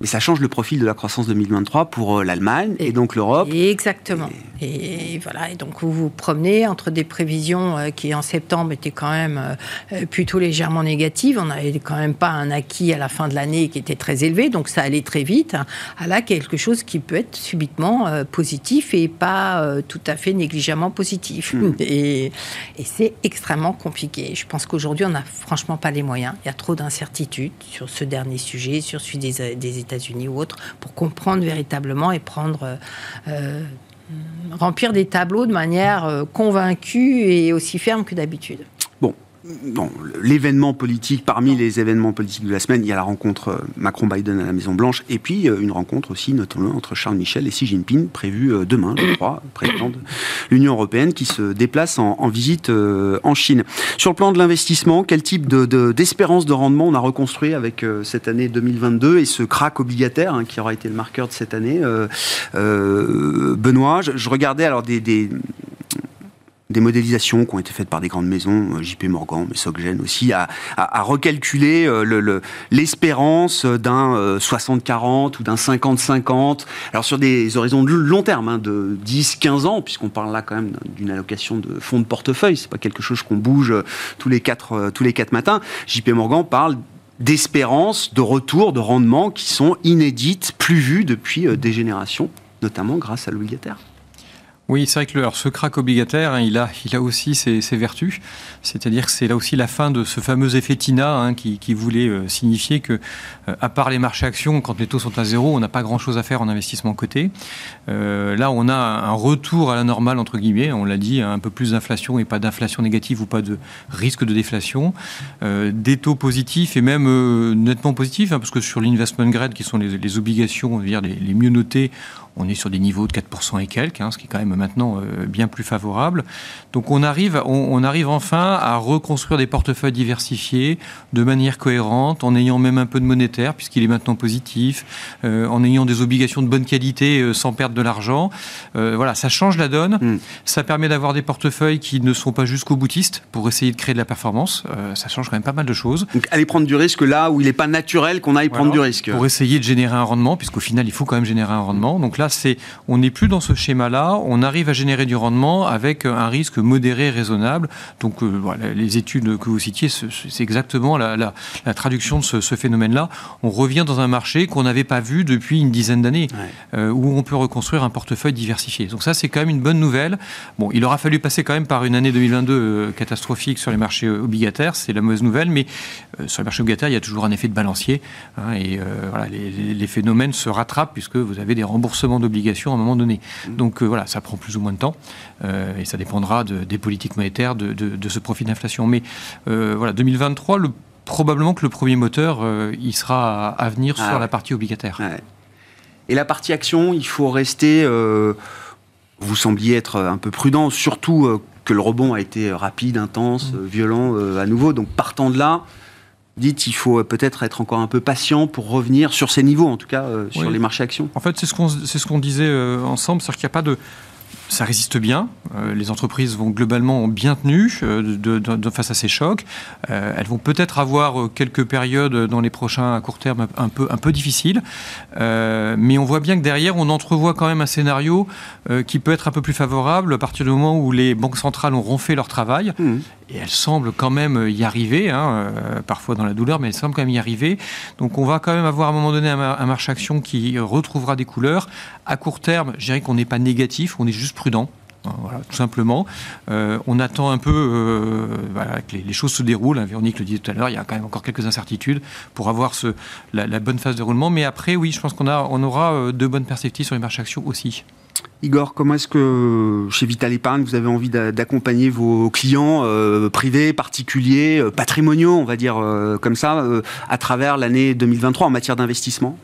Mais ça change le profil de la croissance 2023 pour euh, l'Allemagne et, Et- donc l'Europe. Exactement. Et voilà, et donc vous vous promenez entre des prévisions euh, qui en septembre étaient quand même euh, euh, plutôt légèrement négatives. On n'avait quand même pas un acquis à la fin de l'année qui était très élevé, donc ça allait très vite. À là, quelque chose qui peut être subitement positif et pas tout à fait négligemment positif. Mm. Et, et c'est extrêmement compliqué. Je pense qu'aujourd'hui, on n'a franchement pas les moyens. Il y a trop d'incertitudes sur ce dernier sujet, sur celui des, des États-Unis ou autre, pour comprendre véritablement et prendre. euh, remplir des tableaux de manière euh, convaincue et aussi ferme que d'habitude. L'événement politique, parmi les événements politiques de la semaine, il y a la rencontre euh, Macron-Biden à la Maison-Blanche, et puis euh, une rencontre aussi, notamment entre Charles Michel et Xi Jinping, prévue euh, demain, je crois, président de l'Union européenne, qui se déplace en, en visite en Chine. Sur le plan de l'investissement, quel type de- de- d'espérance de, rendement on a reconstruit avec cette année 2022 et ce crack obligataire hein, qui aura été le marqueur de cette année euh, euh, Benoît, je, je regardais alors des- des, des modélisations qui ont été faites par des grandes maisons, euh, JP Morgan, mais Soggen aussi, à, recalculer euh, le- le- l'espérance d'un euh, 60-40 ou d'un 50-50. Alors sur des horizons de long terme, hein, de 10-15 ans, puisqu'on parle là quand même d'une allocation de fonds de portefeuille, c'est pas quelque chose qu'on bouge euh, tous les euh, tous les quatre matins. JP Morgan parle d'espérances, de retour, de rendements qui sont inédites, plus vues depuis euh, des générations, notamment grâce à l'obligataire. Oui, c'est vrai que alors, ce crack obligataire, hein, il, a, il a aussi ses, vertus. C'est-à-dire que c'est là aussi la fin de ce fameux effet TINA hein, qui, voulait euh, signifier que, euh, à part les marchés actions, quand les taux sont à zéro, on n'a pas grand-chose à faire en investissement coté. Euh, là, on a un retour à la normale, entre guillemets. On l'a dit, un peu plus d'inflation et pas d'inflation négative ou pas de risque de déflation. Des taux positifs et même nettement positifs, hein, parce que sur l'investment grade, qui sont les, les obligations, on va dire les, les mieux notées, on est sur des niveaux de 4% et quelques, hein, ce qui est quand même maintenant euh, bien plus favorable. Donc on arrive, on, on arrive enfin à reconstruire des portefeuilles diversifiés de manière cohérente, en ayant même un peu de monétaire, puisqu'il est maintenant positif, euh, en ayant des obligations de bonne qualité euh, sans perdre de l'argent. Euh, voilà, ça change la donne. Mm. Ça permet d'avoir des portefeuilles qui ne sont pas jusqu'au boutiste pour essayer de créer de la performance. Ça change quand même pas mal de choses. Donc aller prendre du risque là où il n'est pas naturel qu'on aille prendre du risque. Pour essayer de générer un rendement, puisqu'au final, il faut quand même générer un rendement. Donc là, c'est, on n'est plus dans ce schéma-là. On arrive à générer du rendement avec un risque modéré, raisonnable. Donc euh, voilà, les études que vous citiez, ce- ce- c'est exactement la, la- la traduction de ce, ce phénomène-là. On revient dans un marché qu'on n'avait pas vu depuis une dizaine d'années, Ouais. euh, où on peut reconstruire un portefeuille diversifié. Donc ça, c'est quand même une bonne nouvelle. Bon, il aura fallu passer quand même par une année 2022 euh, catastrophique sur les marchés euh, obligataires. C'est la mauvaise nouvelle, mais euh, sur les marchés obligataires, il y a toujours un effet de balancier. hein, et euh, voilà, les, les- les phénomènes se rattrapent puisque vous avez des remboursements renouvellement d'obligations à un moment donné. Donc voilà, ça prend plus ou moins de temps et ça dépendra des politiques monétaires, de, ce profit d'inflation. Mais voilà, 2023, le, probablement que le premier moteur, il sera à, venir ah sur la partie obligataire. Et la partie action, il faut rester. vous sembliez être un peu prudent, surtout que le rebond a été rapide, intense, mmh. violent à nouveau. Donc partant de là, dites il faut peut-être être encore un peu patient pour revenir sur ces niveaux, en tout cas euh, sur les marchés actions. En fait, c'est ce qu'on ce qu'on disait euh, ensemble, c'est-à-dire qu'il n'y a pas de ça résiste bien. Euh, les entreprises vont globalement bien tenu de, face à ces chocs. elles vont peut-être avoir quelques périodes dans les prochains à court terme un peu, un peu difficiles. mais on voit bien que derrière, on entrevoit quand même un scénario qui peut être un peu plus favorable à partir du moment où les banques centrales auront fait leur travail. Mmh et elle semble quand même y arriver, hein, euh, parfois dans la douleur, mais elle semble quand même y arriver. Donc on va quand même avoir à un moment donné un, marché action qui retrouvera des couleurs. À court terme, je dirais qu'on n'est pas négatif, on est juste prudent. Hein, voilà, tout simplement. Euh, on attend un peu euh, que les, choses se déroulent. Hein, Véronique le disait tout à l'heure, il y a quand même encore quelques incertitudes pour avoir la, bonne phase de roulement. Mais après, oui, je pense qu'on on aura de bonnes perspectives sur les marchés actions aussi. Igor, comment est-ce que chez Vital Épargne, vous avez envie d'accompagner vos clients euh, privés, particuliers, euh, patrimoniaux, on va dire euh, comme ça, à travers l'année 2023 en matière d'investissement?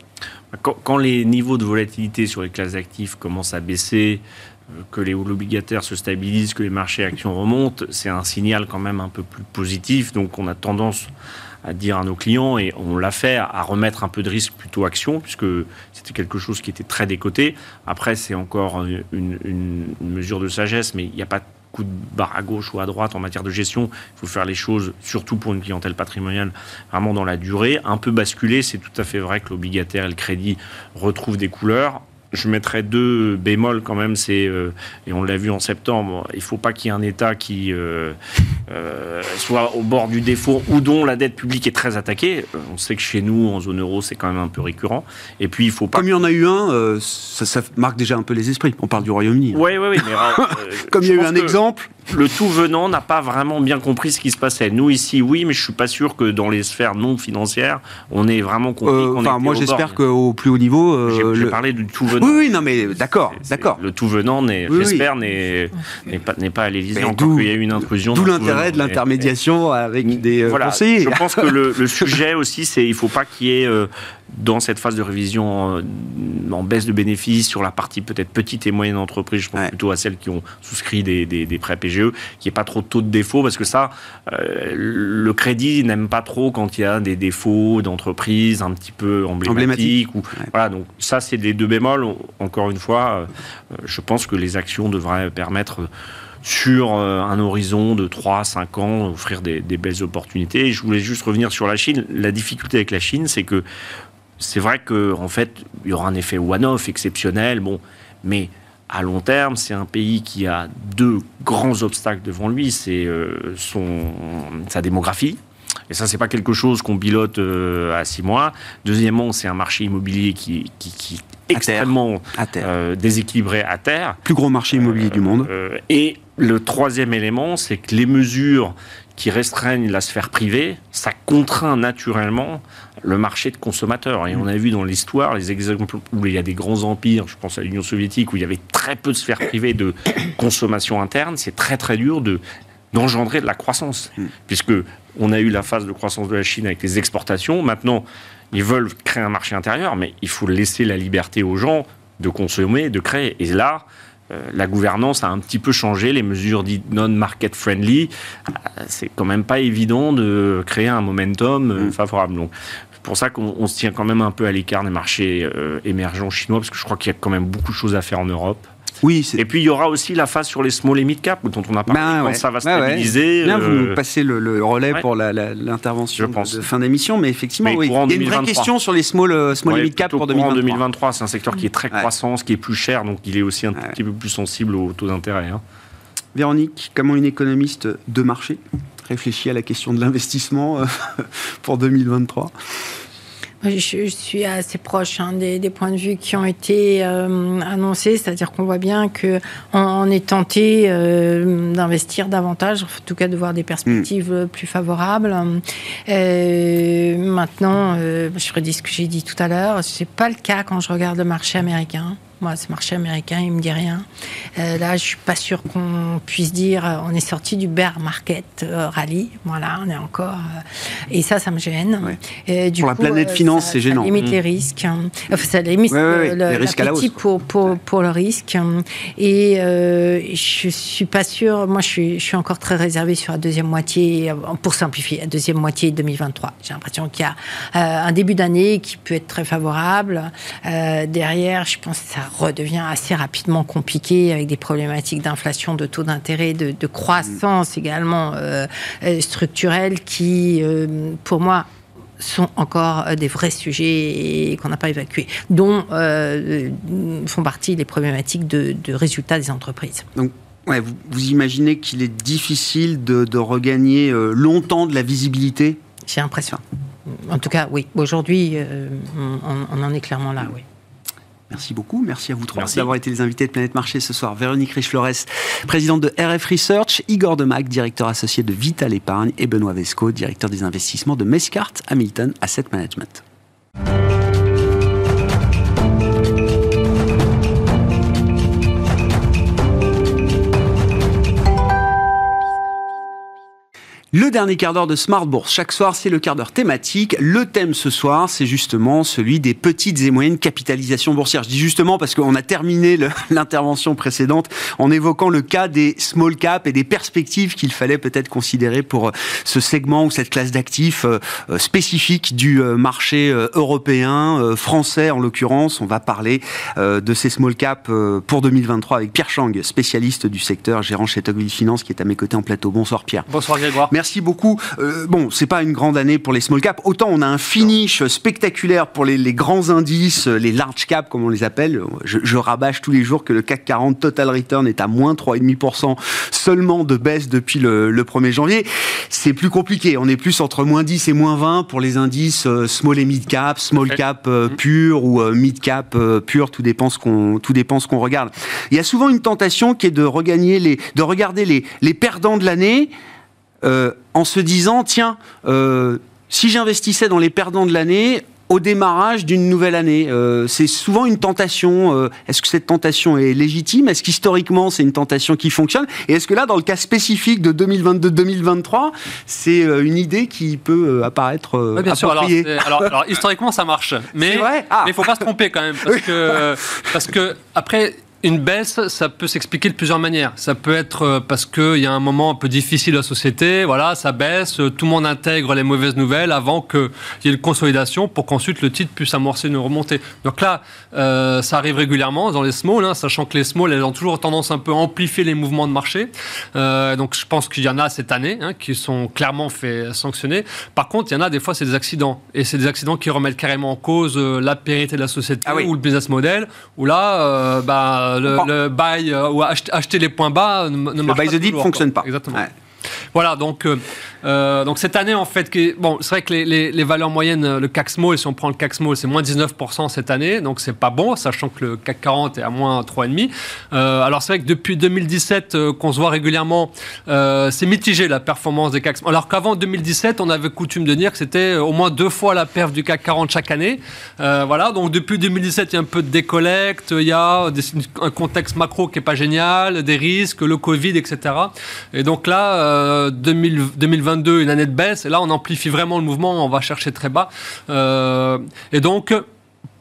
Quand, les niveaux de volatilité sur les classes actifs commencent à baisser, que les obligataires se stabilisent, que les marchés actions remontent, c'est un signal quand même un peu plus positif. Donc on a tendance à dire à nos clients, et on l'a fait, à remettre un peu de risque plutôt action, puisque c'était quelque chose qui était très décoté. Après, c'est encore une, mesure de sagesse, mais il n'y a pas coup de barre à gauche ou à droite en matière de gestion. Il faut faire les choses, surtout pour une clientèle patrimoniale, vraiment dans la durée. Un peu basculer, c'est tout à fait vrai que l'obligataire et le crédit retrouvent des couleurs je mettrais deux bémols quand même. C'est euh, et on l'a vu en septembre. Il ne faut pas qu'il y ait un État qui euh, euh, soit au bord du défaut ou dont la dette publique est très attaquée. On sait que chez nous, en zone euro, c'est quand même un peu récurrent. Et puis il faut pas. Comme il y en a eu un, ça, marque déjà un peu les esprits. On parle du Royaume-Uni. Oui, oui, oui. Comme il y a eu un exemple le tout venant n'a pas vraiment bien compris ce qui se passait. Nous ici, oui, mais je suis pas sûr que dans les sphères non financières, on ait vraiment compris. Euh, enfin, moi, j'espère qu'au plus haut niveau, euh, j'ai parlé du tout venant. Oui, oui, non, mais d'accord, d'accord. Le tout venant, j'espère, n'est pas n'est pas à l'Élysée. Qu'il y a eu une intrusion. Tout l'intérêt de l'intermédiation avec des euh, voilà, conseillers. Je pense que le, le sujet aussi, c'est il faut pas qu'il y ait euh, dans cette phase de révision en baisse de bénéfices sur la partie peut-être petite et moyenne entreprise, je pense plutôt à celles qui ont souscrit des, des, des prêts PGE, qui n'y ait pas trop de taux de défaut, parce que ça, euh, le crédit n'aime pas trop quand il y a des défauts d'entreprise un petit peu emblématiques. Ou, voilà, donc ça, c'est des deux bémols. Encore une fois, euh, je pense que les actions devraient permettre sur euh, un horizon de 3 5 ans, offrir des, des, belles opportunités. je voulais juste revenir sur la Chine. La difficulté avec la Chine, c'est que c'est vrai qu'en en fait, il y aura un effet one-off exceptionnel, bon, mais à long terme, c'est un pays qui a deux grands obstacles devant lui, c'est euh, sa démographie. Et ça, c'est pas quelque chose qu'on pilote euh, à six mois. Deuxièmement, c'est un marché immobilier qui, qui, est extrêmement euh, déséquilibré à terre. Plus gros marché immobilier du monde. et le troisième élément, c'est que les mesures qui restreignent la sphère privée, ça contraint naturellement le marché de consommateurs. Et on a vu dans l'histoire les exemples où il y a des grands empires, je pense à l'Union soviétique, où il y avait très peu de sphère privée de consommation interne, c'est très très dur de d'engendrer de la croissance, puisque on a eu la phase de croissance de la Chine avec les exportations. Maintenant, ils veulent créer un marché intérieur, mais il faut laisser la liberté aux gens de consommer, de créer. Et là, euh, la gouvernance a un petit peu changé, les mesures dites non-market friendly, euh, c'est quand même pas évident de créer un momentum euh, mm. favorable. Donc, pour ça qu'on se tient quand même un peu à l'écart des marchés émergents chinois, parce que je crois qu'il y a quand même beaucoup de choses à faire en Europe. Oui, et puis il y aura aussi la phase sur les small et mid cap dont on a parlé ben quand ça va ben stabiliser. Bien, vous nous passez le, relais pour l'intervention de, fin d'émission, mais effectivement, oui. il y a une vraie question sur les small, small et mid cap pour 2023. 2023, c'est un secteur qui est très croissance, qui est plus cher, donc il est aussi un petit peu plus sensible aux taux d'intérêt. Hein. Véronique, comment une économiste de marché réfléchit à la question de l'investissement euh, pour 2023 je, suis assez proche hein, des, points de vue qui ont été euh, annoncés, c'est-à-dire qu'on voit bien que on, est tenté euh, d'investir davantage, en tout cas de voir des perspectives mm. plus favorables. maintenant, je redis ce que j'ai dit tout à l'heure, c'est pas le cas quand je regarde le marché américain. Moi, ce marché américain, il me dit rien. Euh, là, je suis pas sûr qu'on puisse dire euh, on est sorti du bear market rallye. Voilà, on est encore. et ça, ça me gêne. pour la planète finance, c'est gênant. Ça limite les mmh. risques. Enfin, ça limite le, les risques à la hausse. Pour, pour, pour, le risque. Et je suis pas sûr. Moi, je suis, je suis encore très réservé sur la deuxième moitié, pour simplifier, la deuxième moitié 2023. J'ai l'impression qu'il y a un début d'année qui peut être très favorable. derrière, je pense que ça redevient assez rapidement compliqué avec des problématiques d'inflation, de taux d'intérêt, de, croissance également euh, euh, structurelle qui, euh, pour moi, sont encore des vrais sujets qu'on n'a pas évacués, dont font partie les problématiques de, résultats des entreprises. Donc, ouais, vous, imaginez qu'il est difficile de, regagner longtemps de la visibilité? J'ai l'impression. En tout cas, oui. Aujourd'hui, on, on, en est clairement là, oui. Merci beaucoup. Merci à vous trois d'avoir été les invités de Planète Marché ce soir. Véronique Riche-Flores, présidente de RF Research, Igor Demac, directeur associé de Vital Épargne et Benoît Vesco, directeur des investissements de Mescart Hamilton Asset Management. Le dernier quart d'heure de Smart Bourse. Chaque soir, c'est le quart d'heure thématique. Le thème ce soir, c'est justement celui des petites et moyennes capitalisations boursières. Je dis justement parce qu'on a terminé l'intervention précédente en évoquant le cas des small caps et des perspectives qu'il fallait peut-être considérer pour euh, ce segment ou cette classe d'actifs euh, euh, spécifique du marché européen, français en l'occurrence. On va parler de ces small caps pour 2023 avec Pierre Chang, spécialiste du secteur, gérant chez Tocqueville Finance, qui est à mes côtés en plateau. Bonsoir Pierre. Bonsoir Grégoire. Merci beaucoup. Euh, bon, c'est pas une grande année pour les small caps. Autant on a un finish spectaculaire pour les, grands indices, les large caps comme on les appelle. Je, rabâche tous les jours que le CAC 40 total return est à moins 3,5% seulement de baisse depuis le, 1er janvier. C'est plus compliqué. On est plus entre moins 10 et moins 20 pour les indices euh, small et mid cap, small cap euh, mm-hmm. pur ou mid cap pur. Tout dépend ce qu'on tout dépend ce qu'on regarde. Il y a souvent une tentation qui est de regagner les de regarder les les perdants de l'année euh, en se disant, tiens, euh, si j'investissais dans les perdants de l'année, au démarrage d'une nouvelle année. Euh, c'est souvent une tentation. est-ce que cette tentation est légitime? Est-ce qu'historiquement, c'est une tentation qui fonctionne? Et est-ce que là, dans le cas spécifique de 2022-2023, c'est une idée qui peut apparaître oui, bien sûr. Alors, historiquement, ça marche. Mais ah. il ne faut pas se tromper quand même. Parce, que, parce que, après, une baisse, ça peut s'expliquer de plusieurs manières. Ça peut être euh, parce qu'il y a un moment un peu difficile de la société, voilà, ça baisse, euh, tout le monde intègre les mauvaises nouvelles avant qu'il y ait une consolidation pour qu'ensuite le titre puisse amorcer une remontée. Donc là, euh, ça arrive régulièrement dans les small, hein, sachant que les small, elles ont toujours tendance un peu à amplifier les mouvements de marché. donc je pense qu'il y en a cette année hein, qui sont clairement fait sanctionner. Par contre, il y en a des fois, c'est des accidents. Et c'est des accidents qui remettent carrément en cause la pérennité de la société ah ou le business model, où là, bah, le, buy euh, ou acheter, les points bas ne, ne marche pas. Le buy the dip fonctionne pas. Exactement. Voilà, donc, euh, euh, donc cette année, en fait, bon, c'est vrai que les, valeurs moyennes, le CAC Small, si on prend le CAC Small, c'est moins 19% cette année, donc c'est pas bon, sachant que le CAC 40 est à moins 3,5. Euh, alors c'est vrai que depuis 2017, euh, qu'on se voit régulièrement, c'est mitigé la performance des CAC. Alors qu'avant 2017, on avait coutume de dire que c'était au moins deux fois la perf du CAC 40 chaque année. voilà, donc depuis 2017, il y a un peu de décollecte, il y a un contexte macro qui est pas génial, des risques, le Covid, etc. Et donc là, 2022, une année de baisse, et là on amplifie vraiment le mouvement, on va chercher très bas. Euh, et donc,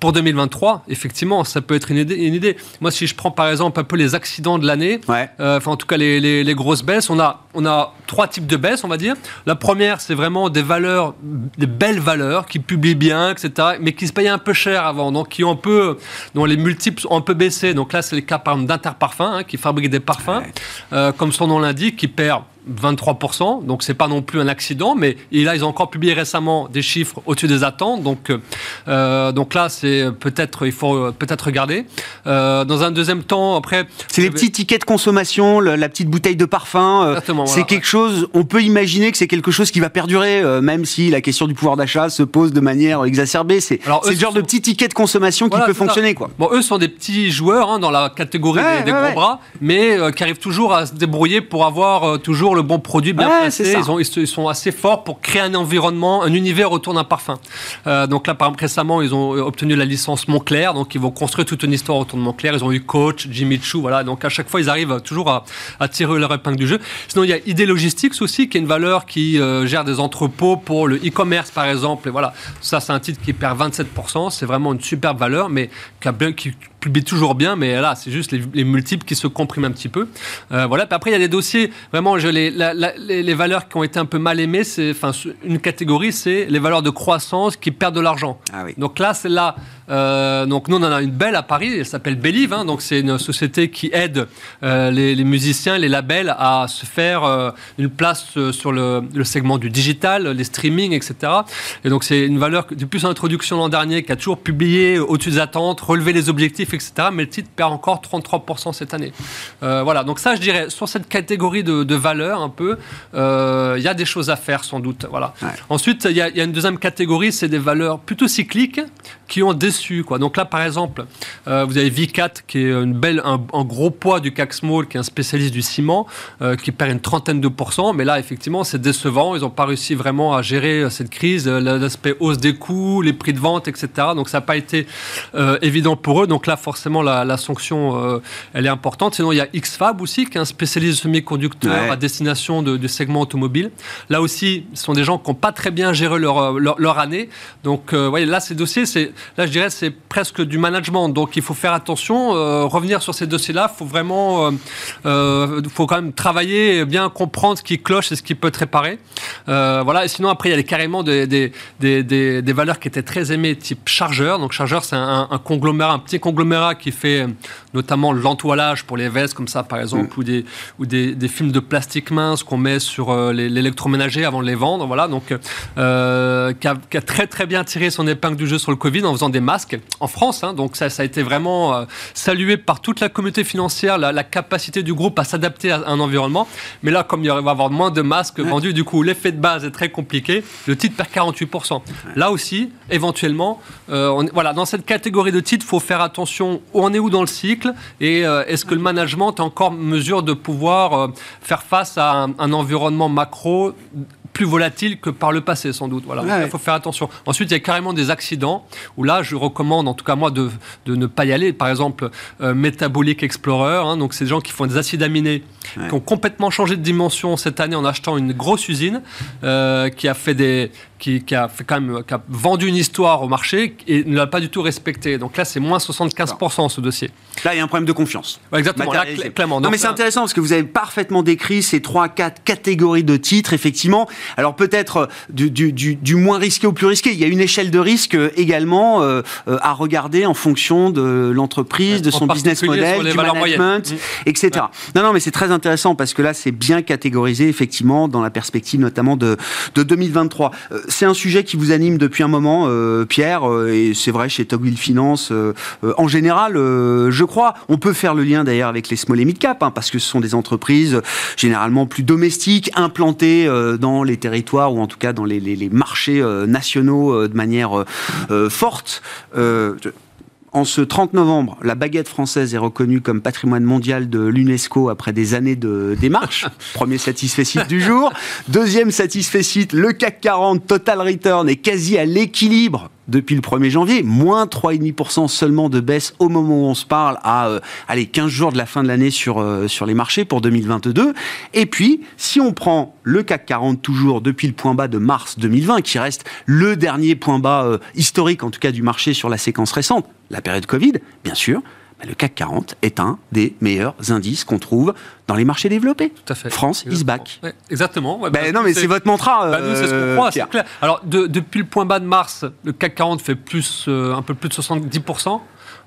pour 2023, effectivement, ça peut être une idée, Moi, si je prends par exemple un peu les accidents de l'année, euh, enfin en tout cas les, les, grosses baisses, on a, on a trois types de baisses, on va dire. La première, c'est vraiment des valeurs, des belles valeurs qui publient bien, etc., mais qui se payent un peu cher avant, donc qui ont un peu, dont les multiples ont un peu baissé. Donc là, c'est le cas par exemple d'Interparfum, hein, qui fabrique des parfums, euh, comme son nom l'indique, qui perd 23%, donc c'est pas non plus un accident, mais là ils ont encore publié récemment des chiffres au-dessus des attentes, donc euh, donc là c'est peut-être il faut peut-être regarder. Euh, dans un deuxième temps, après, c'est les petits tickets de consommation, la petite bouteille de parfum. Euh, c'est quelque chose, on peut imaginer que c'est quelque chose qui va perdurer, même si la question du pouvoir d'achat se pose de manière exacerbée. C'est le genre de petits tickets de consommation qui peut fonctionner, quoi. Bon, eux sont des petits joueurs hein, dans la catégorie des, gros bras, mais qui arrivent toujours à se débrouiller pour avoir toujours toujours le bon produit bien Ouais, placé. Ils, ont, ils, se- ils sont assez forts pour créer un environnement, un univers autour d'un parfum. Euh, donc là, par exemple, récemment, ils ont obtenu la licence Montclair, donc ils vont construire toute une histoire autour de Montclair. Ils ont eu Coach, Jimmy Choo, voilà. Donc à chaque fois, ils arrivent toujours à, à tirer leur épingle du jeu. Sinon, il y a ID Logistics aussi, qui est une valeur qui euh, gère des entrepôts pour le e-commerce, par exemple. Et voilà, ça, c'est un titre qui perd 27%. C'est vraiment une superbe valeur, mais qui, a bien, qui publie toujours bien, mais là, c'est juste les, les multiples qui se compriment un petit peu. Euh, voilà. Puis après, il y a des dossiers, vraiment, je, les, la- la- les, les valeurs qui ont été un peu mal aimées, c'est, enfin, une catégorie, c'est les valeurs de croissance qui perdent de l'argent. Ah oui. Donc là, c'est là. Euh, donc nous, on en a une belle à Paris. Elle s'appelle Believe. hein. donc c'est une société qui aide euh, les, les musiciens, les labels à se faire euh, une place sur le, le segment du digital, les streamings, etc. Et donc c'est une valeur depuis son introduction l'an dernier, qui a toujours publié au-dessus des attentes, relevé les objectifs, etc. Mais le titre perd encore 33% cette année. Voilà. Donc ça, je dirais sur cette catégorie de, de valeurs un peu, il y a des choses à faire sans doute. Voilà. Ouais. Ensuite, il y, y a une deuxième catégorie, c'est des valeurs plutôt cycliques qui ont déçu. Quoi. Donc là, par exemple, euh, vous avez Vicat, qui est une belle, un, un gros poids du CAC Small, qui est un spécialiste du ciment, euh, qui perd une trentaine de pourcents. Mais là, effectivement, c'est décevant. Ils n'ont pas réussi vraiment à gérer euh, cette crise, l'aspect hausse des coûts, les prix de vente, etc. Donc ça n'a pas été euh, évident pour eux. Donc là, forcément, la, la sanction, elle est importante. Sinon, il y a XFAB aussi, qui est un spécialiste de semi-conducteurs Ouais. à destination de- du segment automobile. Là aussi, ce sont des gens qui n'ont pas très bien géré leur, leur, leur année. Donc, euh, voyez, là, ces dossiers, c'est, là, je dirais, c'est presque du management. Donc, il faut faire attention, euh, revenir sur ces dossiers-là. Il faut vraiment, euh, euh, faut quand même travailler, et bien comprendre ce qui cloche et ce qui peut être réparé. Euh, voilà. Et sinon, après, il y a carrément des, des, des, valeurs qui étaient très aimées, type chargeur. Donc, chargeur, c'est un, un conglomérat, un petit conglomérat qui fait notamment l'entoilage pour les vestes, comme ça, par exemple, ou des, ou des, films de plastique mince qu'on met sur l'électroménager avant de les vendre. Voilà, donc qui, a, qui a très très bien tiré son épingle du jeu sur le Covid en faisant des en France. hein. donc ça, ça a été vraiment euh, salué par toute la communauté financière, la, la capacité du groupe à s'adapter à un environnement. Mais là, comme il va y avoir moins de masques vendus, du coup, l'effet de base est très compliqué. Le titre perd 48%. Là aussi, éventuellement, euh, on- voilà, dans cette catégorie de titres, il faut faire attention où on est où dans le cycle et euh, est-ce que le management est encore en mesure de pouvoir faire face à un, un environnement macro plus volatile que par le passé sans doute. Voilà, Ouais. il faut faire attention. Ensuite, il y a carrément des accidents où là, je recommande, en tout cas moi, de, de ne pas y aller. Par exemple, euh, Metabolic Explorer, hein, donc c'est des gens qui font des acides aminés, Ouais. qui ont complètement changé de dimension cette année en achetant une grosse usine euh, qui a fait des, qui, qui a fait quand même, qui a vendu une histoire au marché et ne l'a pas du tout respecté. Donc là, c'est moins 75% ce dossier. Là, il y a un problème de confiance. Ouais, exactement. Là, Matérialisé. cl- clairement. Non, mais c'est intéressant parce que vous avez parfaitement décrit ces trois, quatre catégories de titres, effectivement. Alors peut-être euh, du, du, du, du moins risqué au plus risqué. Il y a une échelle de risque euh, également euh, euh, à regarder en fonction de l'entreprise, de son business model, du management, moyennes. etc. Non, non, mais c'est très intéressant parce que là, c'est bien catégorisé, effectivement, dans la perspective notamment de, de 2023. Euh, c'est un sujet qui vous anime depuis un moment, euh, Pierre, euh, et c'est vrai chez Togwheel Finance euh, en général, je crois. On peut faire le lien d'ailleurs avec les small et mid cap, hein, parce que ce sont des entreprises généralement plus domestiques, implantées dans les territoires ou en tout cas dans les, marchés nationaux de manière forte. En ce 30 novembre, la baguette française est reconnue comme patrimoine mondial de l'UNESCO après des années de démarches. Premier satisfait site du jour. Deuxième satisfait site, le CAC 40 Total Return est quasi à l'équilibre depuis le 1er janvier. Moins 3,5% seulement de baisse au moment où on se parle à euh, allez, 15 jours de la fin de l'année sur, euh, sur les marchés pour 2022. Et puis, si on prend le CAC 40 toujours depuis le point bas de mars 2020, qui reste le dernier point bas euh, historique en tout cas du marché sur la séquence récente, la période Covid, bien sûr, le CAC 40 est un des meilleurs indices qu'on trouve dans les marchés développés. Tout à fait. France is Exactement. back. Ouais, exactement. Ouais, Ben bah, non, mais c'est votre mantra. Bah, nous, c'est ce qu'on euh, croit, c'est clair. Alors, de- depuis le point bas de mars, le CAC 40 fait plus, euh, un peu plus de 70%.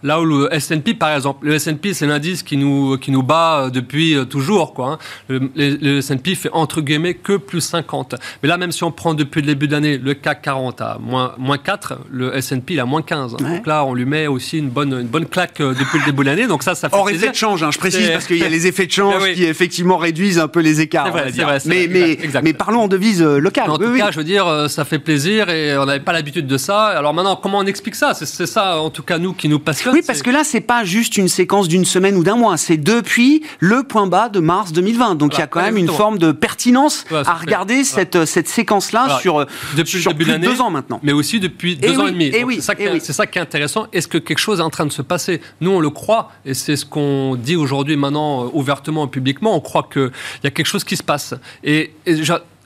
Là où le S&P, par exemple, le S&P, c'est l'indice qui nous, qui nous bat euh, depuis euh, toujours. Quoi, hein. Le, le- S&P fait entre guillemets que plus 50. Mais là, même si on prend depuis le début d'année, le CAC 40 à moins, moins 4, le S&P il a moins 15. Ouais. Donc là, on lui met aussi une bonne, une bonne claque euh, depuis le début de l'année. Donc ça, ça fait plaisir. effet de change, hein, je précise, parce qu'il y a les effets de change oui. qui effectivement réduisent un peu les écarts. Vrai, vrai, mais, mais, mais parlons en devise locale. En Oui, tout oui. cas, je veux dire, ça fait plaisir et on n'avait pas l'habitude de ça. Alors maintenant, comment on explique ça? C'est c'est ça, en tout cas, nous qui nous passionne. Fonctionne. Oui, parce que là, c'est pas juste une séquence d'une semaine ou d'un mois, c'est depuis le point bas de mars 2020. Donc il y a quand même une forme de pertinence à regarder cette, cette séquence-là sur, depuis sur plus de deux ans maintenant. Mais aussi depuis deux ans et demi. c'est ça, ça, qui est intéressant. Est-ce que quelque chose est en train de se passer? Nous, on le croit, et c'est ce qu'on dit aujourd'hui maintenant euh, ouvertement, publiquement. On croit qu'il y a quelque chose qui se passe. Et, et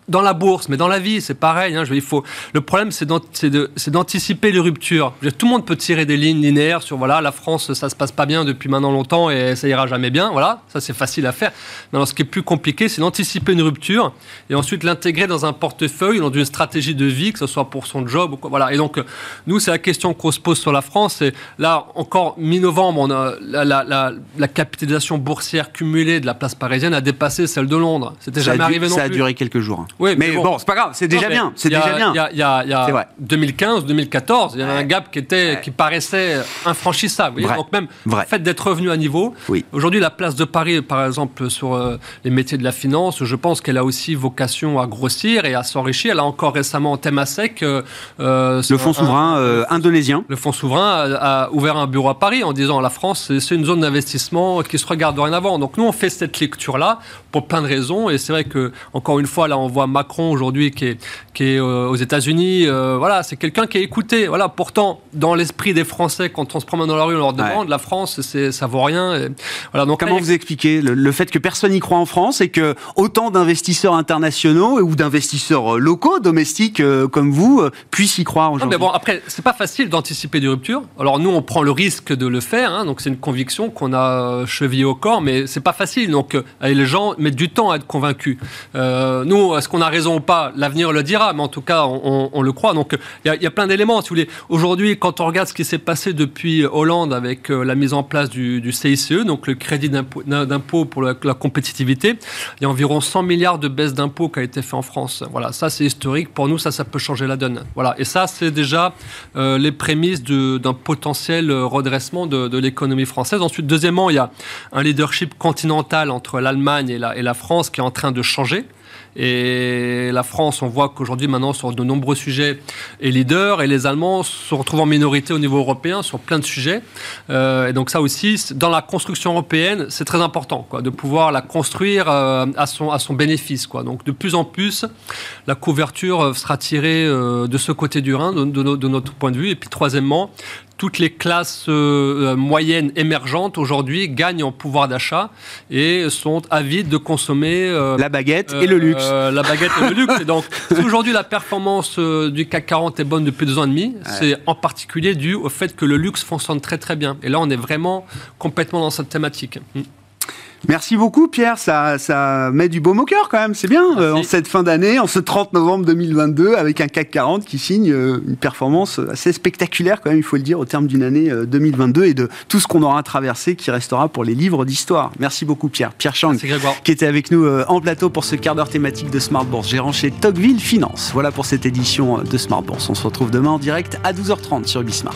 dans la bourse, mais dans la vie, c'est pareil. Hein, il faut... Le problème, c'est d'anticiper les ruptures. Tout le monde peut tirer des lignes linéaires sur voilà, la France, ça se passe pas bien depuis maintenant longtemps et ça ira jamais bien. Voilà, ça c'est facile à faire. Mais alors, ce qui est plus compliqué, c'est d'anticiper une rupture et ensuite l'intégrer dans un portefeuille, dans une stratégie de vie, que ce soit pour son job ou quoi. Voilà. Et donc, nous, c'est la question qu'on se pose sur la France. Et là, encore mi-novembre, on a la, la, la, capitalisation boursière cumulée de la place parisienne a dépassé celle de Londres. C'était jamais arrivé non plus. Ça a duré quelques jours. Oui, mais, bon, c'est pas grave, c'est déjà bien. C'est déjà bien. Il y a, 2015, 2014, il y avait un gap qui était, qui paraissait infranchissable. Donc même le fait d'être revenu à niveau. Aujourd'hui, la place de Paris, par exemple, sur euh, les métiers de la finance, je pense qu'elle a aussi vocation à grossir et à s'enrichir. Elle a encore récemment en thème à sec. Euh, euh, le fonds souverain indonésien. Le fonds souverain a, ouvert un bureau à Paris en disant la France, c'est une zone d'investissement qui se regarde dorénavant. Donc nous, on fait cette lecture-là pour plein de raisons. Et c'est vrai que encore une fois, là, on voit Macron aujourd'hui qui est, qui est euh, aux États-Unis. Euh, voilà, c'est quelqu'un qui est écouté. Voilà, pourtant, dans l'esprit des Français, quand on se promène dans la rue, on leur demande la France, c'est, ça vaut rien. voilà, donc comment vous expliquez le, fait que personne n'y croit en France et que autant d'investisseurs internationaux ou d'investisseurs euh, locaux, domestiques comme vous, puissent y croire aujourd'hui Mais bon, après, c'est pas facile d'anticiper des ruptures. Alors nous, on prend le risque de le faire. Hein, donc c'est une conviction qu'on a chevillée au corps, mais c'est pas facile. Donc les gens mettent du temps à être convaincus. nous, est-ce qu'on a raison ou pas L'avenir le dira, mais en tout cas, on, le croit. Donc, il y, a plein d'éléments. Aujourd'hui, quand on regarde ce qui s'est passé depuis Hollande avec euh, la mise en place du, CICE, donc le crédit d'impôt pour la, compétitivité, il y a environ 100 milliards de baisse d'impôts qui a été fait en France. Voilà, ça c'est historique. Pour nous, ça, ça peut changer la donne. Voilà, et ça, c'est déjà euh, les prémices d'un potentiel redressement de, l'économie française. Ensuite, deuxièmement, il y a un leadership continental entre l'Allemagne et la, et la France qui est en train de changer. Et la France, on voit qu'aujourd'hui, maintenant, sur de nombreux sujets, est leader. Et les Allemands se retrouvent en minorité au niveau européen sur plein de sujets. Euh, et donc ça aussi, dans la construction européenne, c'est très important quoi, de pouvoir la construire euh, à, son, à son bénéfice. Quoi. Donc de plus en plus, la couverture sera tirée euh, de ce côté du Rhin, de, de notre point de vue. Et puis troisièmement, toutes les classes euh, euh, moyennes émergentes aujourd'hui gagnent en pouvoir d'achat et sont avides de consommer euh, la baguette et le luxe. la baguette et le luxe. Et donc, si aujourd'hui la performance du CAC 40 est bonne depuis deux ans et demi, c'est en particulier dû au fait que le luxe fonctionne très très bien. Et là, on est vraiment complètement dans cette thématique. Merci beaucoup Pierre, ça, ça met du baume au cœur quand même, c'est bien euh, en cette fin d'année, en ce 30 novembre 2022, avec un CAC 40 qui signe euh, une performance assez spectaculaire quand même, il faut le dire, au terme d'une année 2022 euh, et de tout ce qu'on aura traversé qui restera pour les livres d'histoire. Merci beaucoup Pierre. Pierre Chang, qui était avec nous en plateau pour ce quart d'heure thématique de Smart Bourse, gérant chez Tocqueville Finance. Voilà pour cette édition de Smart Bourse. On se retrouve demain en direct à 12h30 sur Bismart.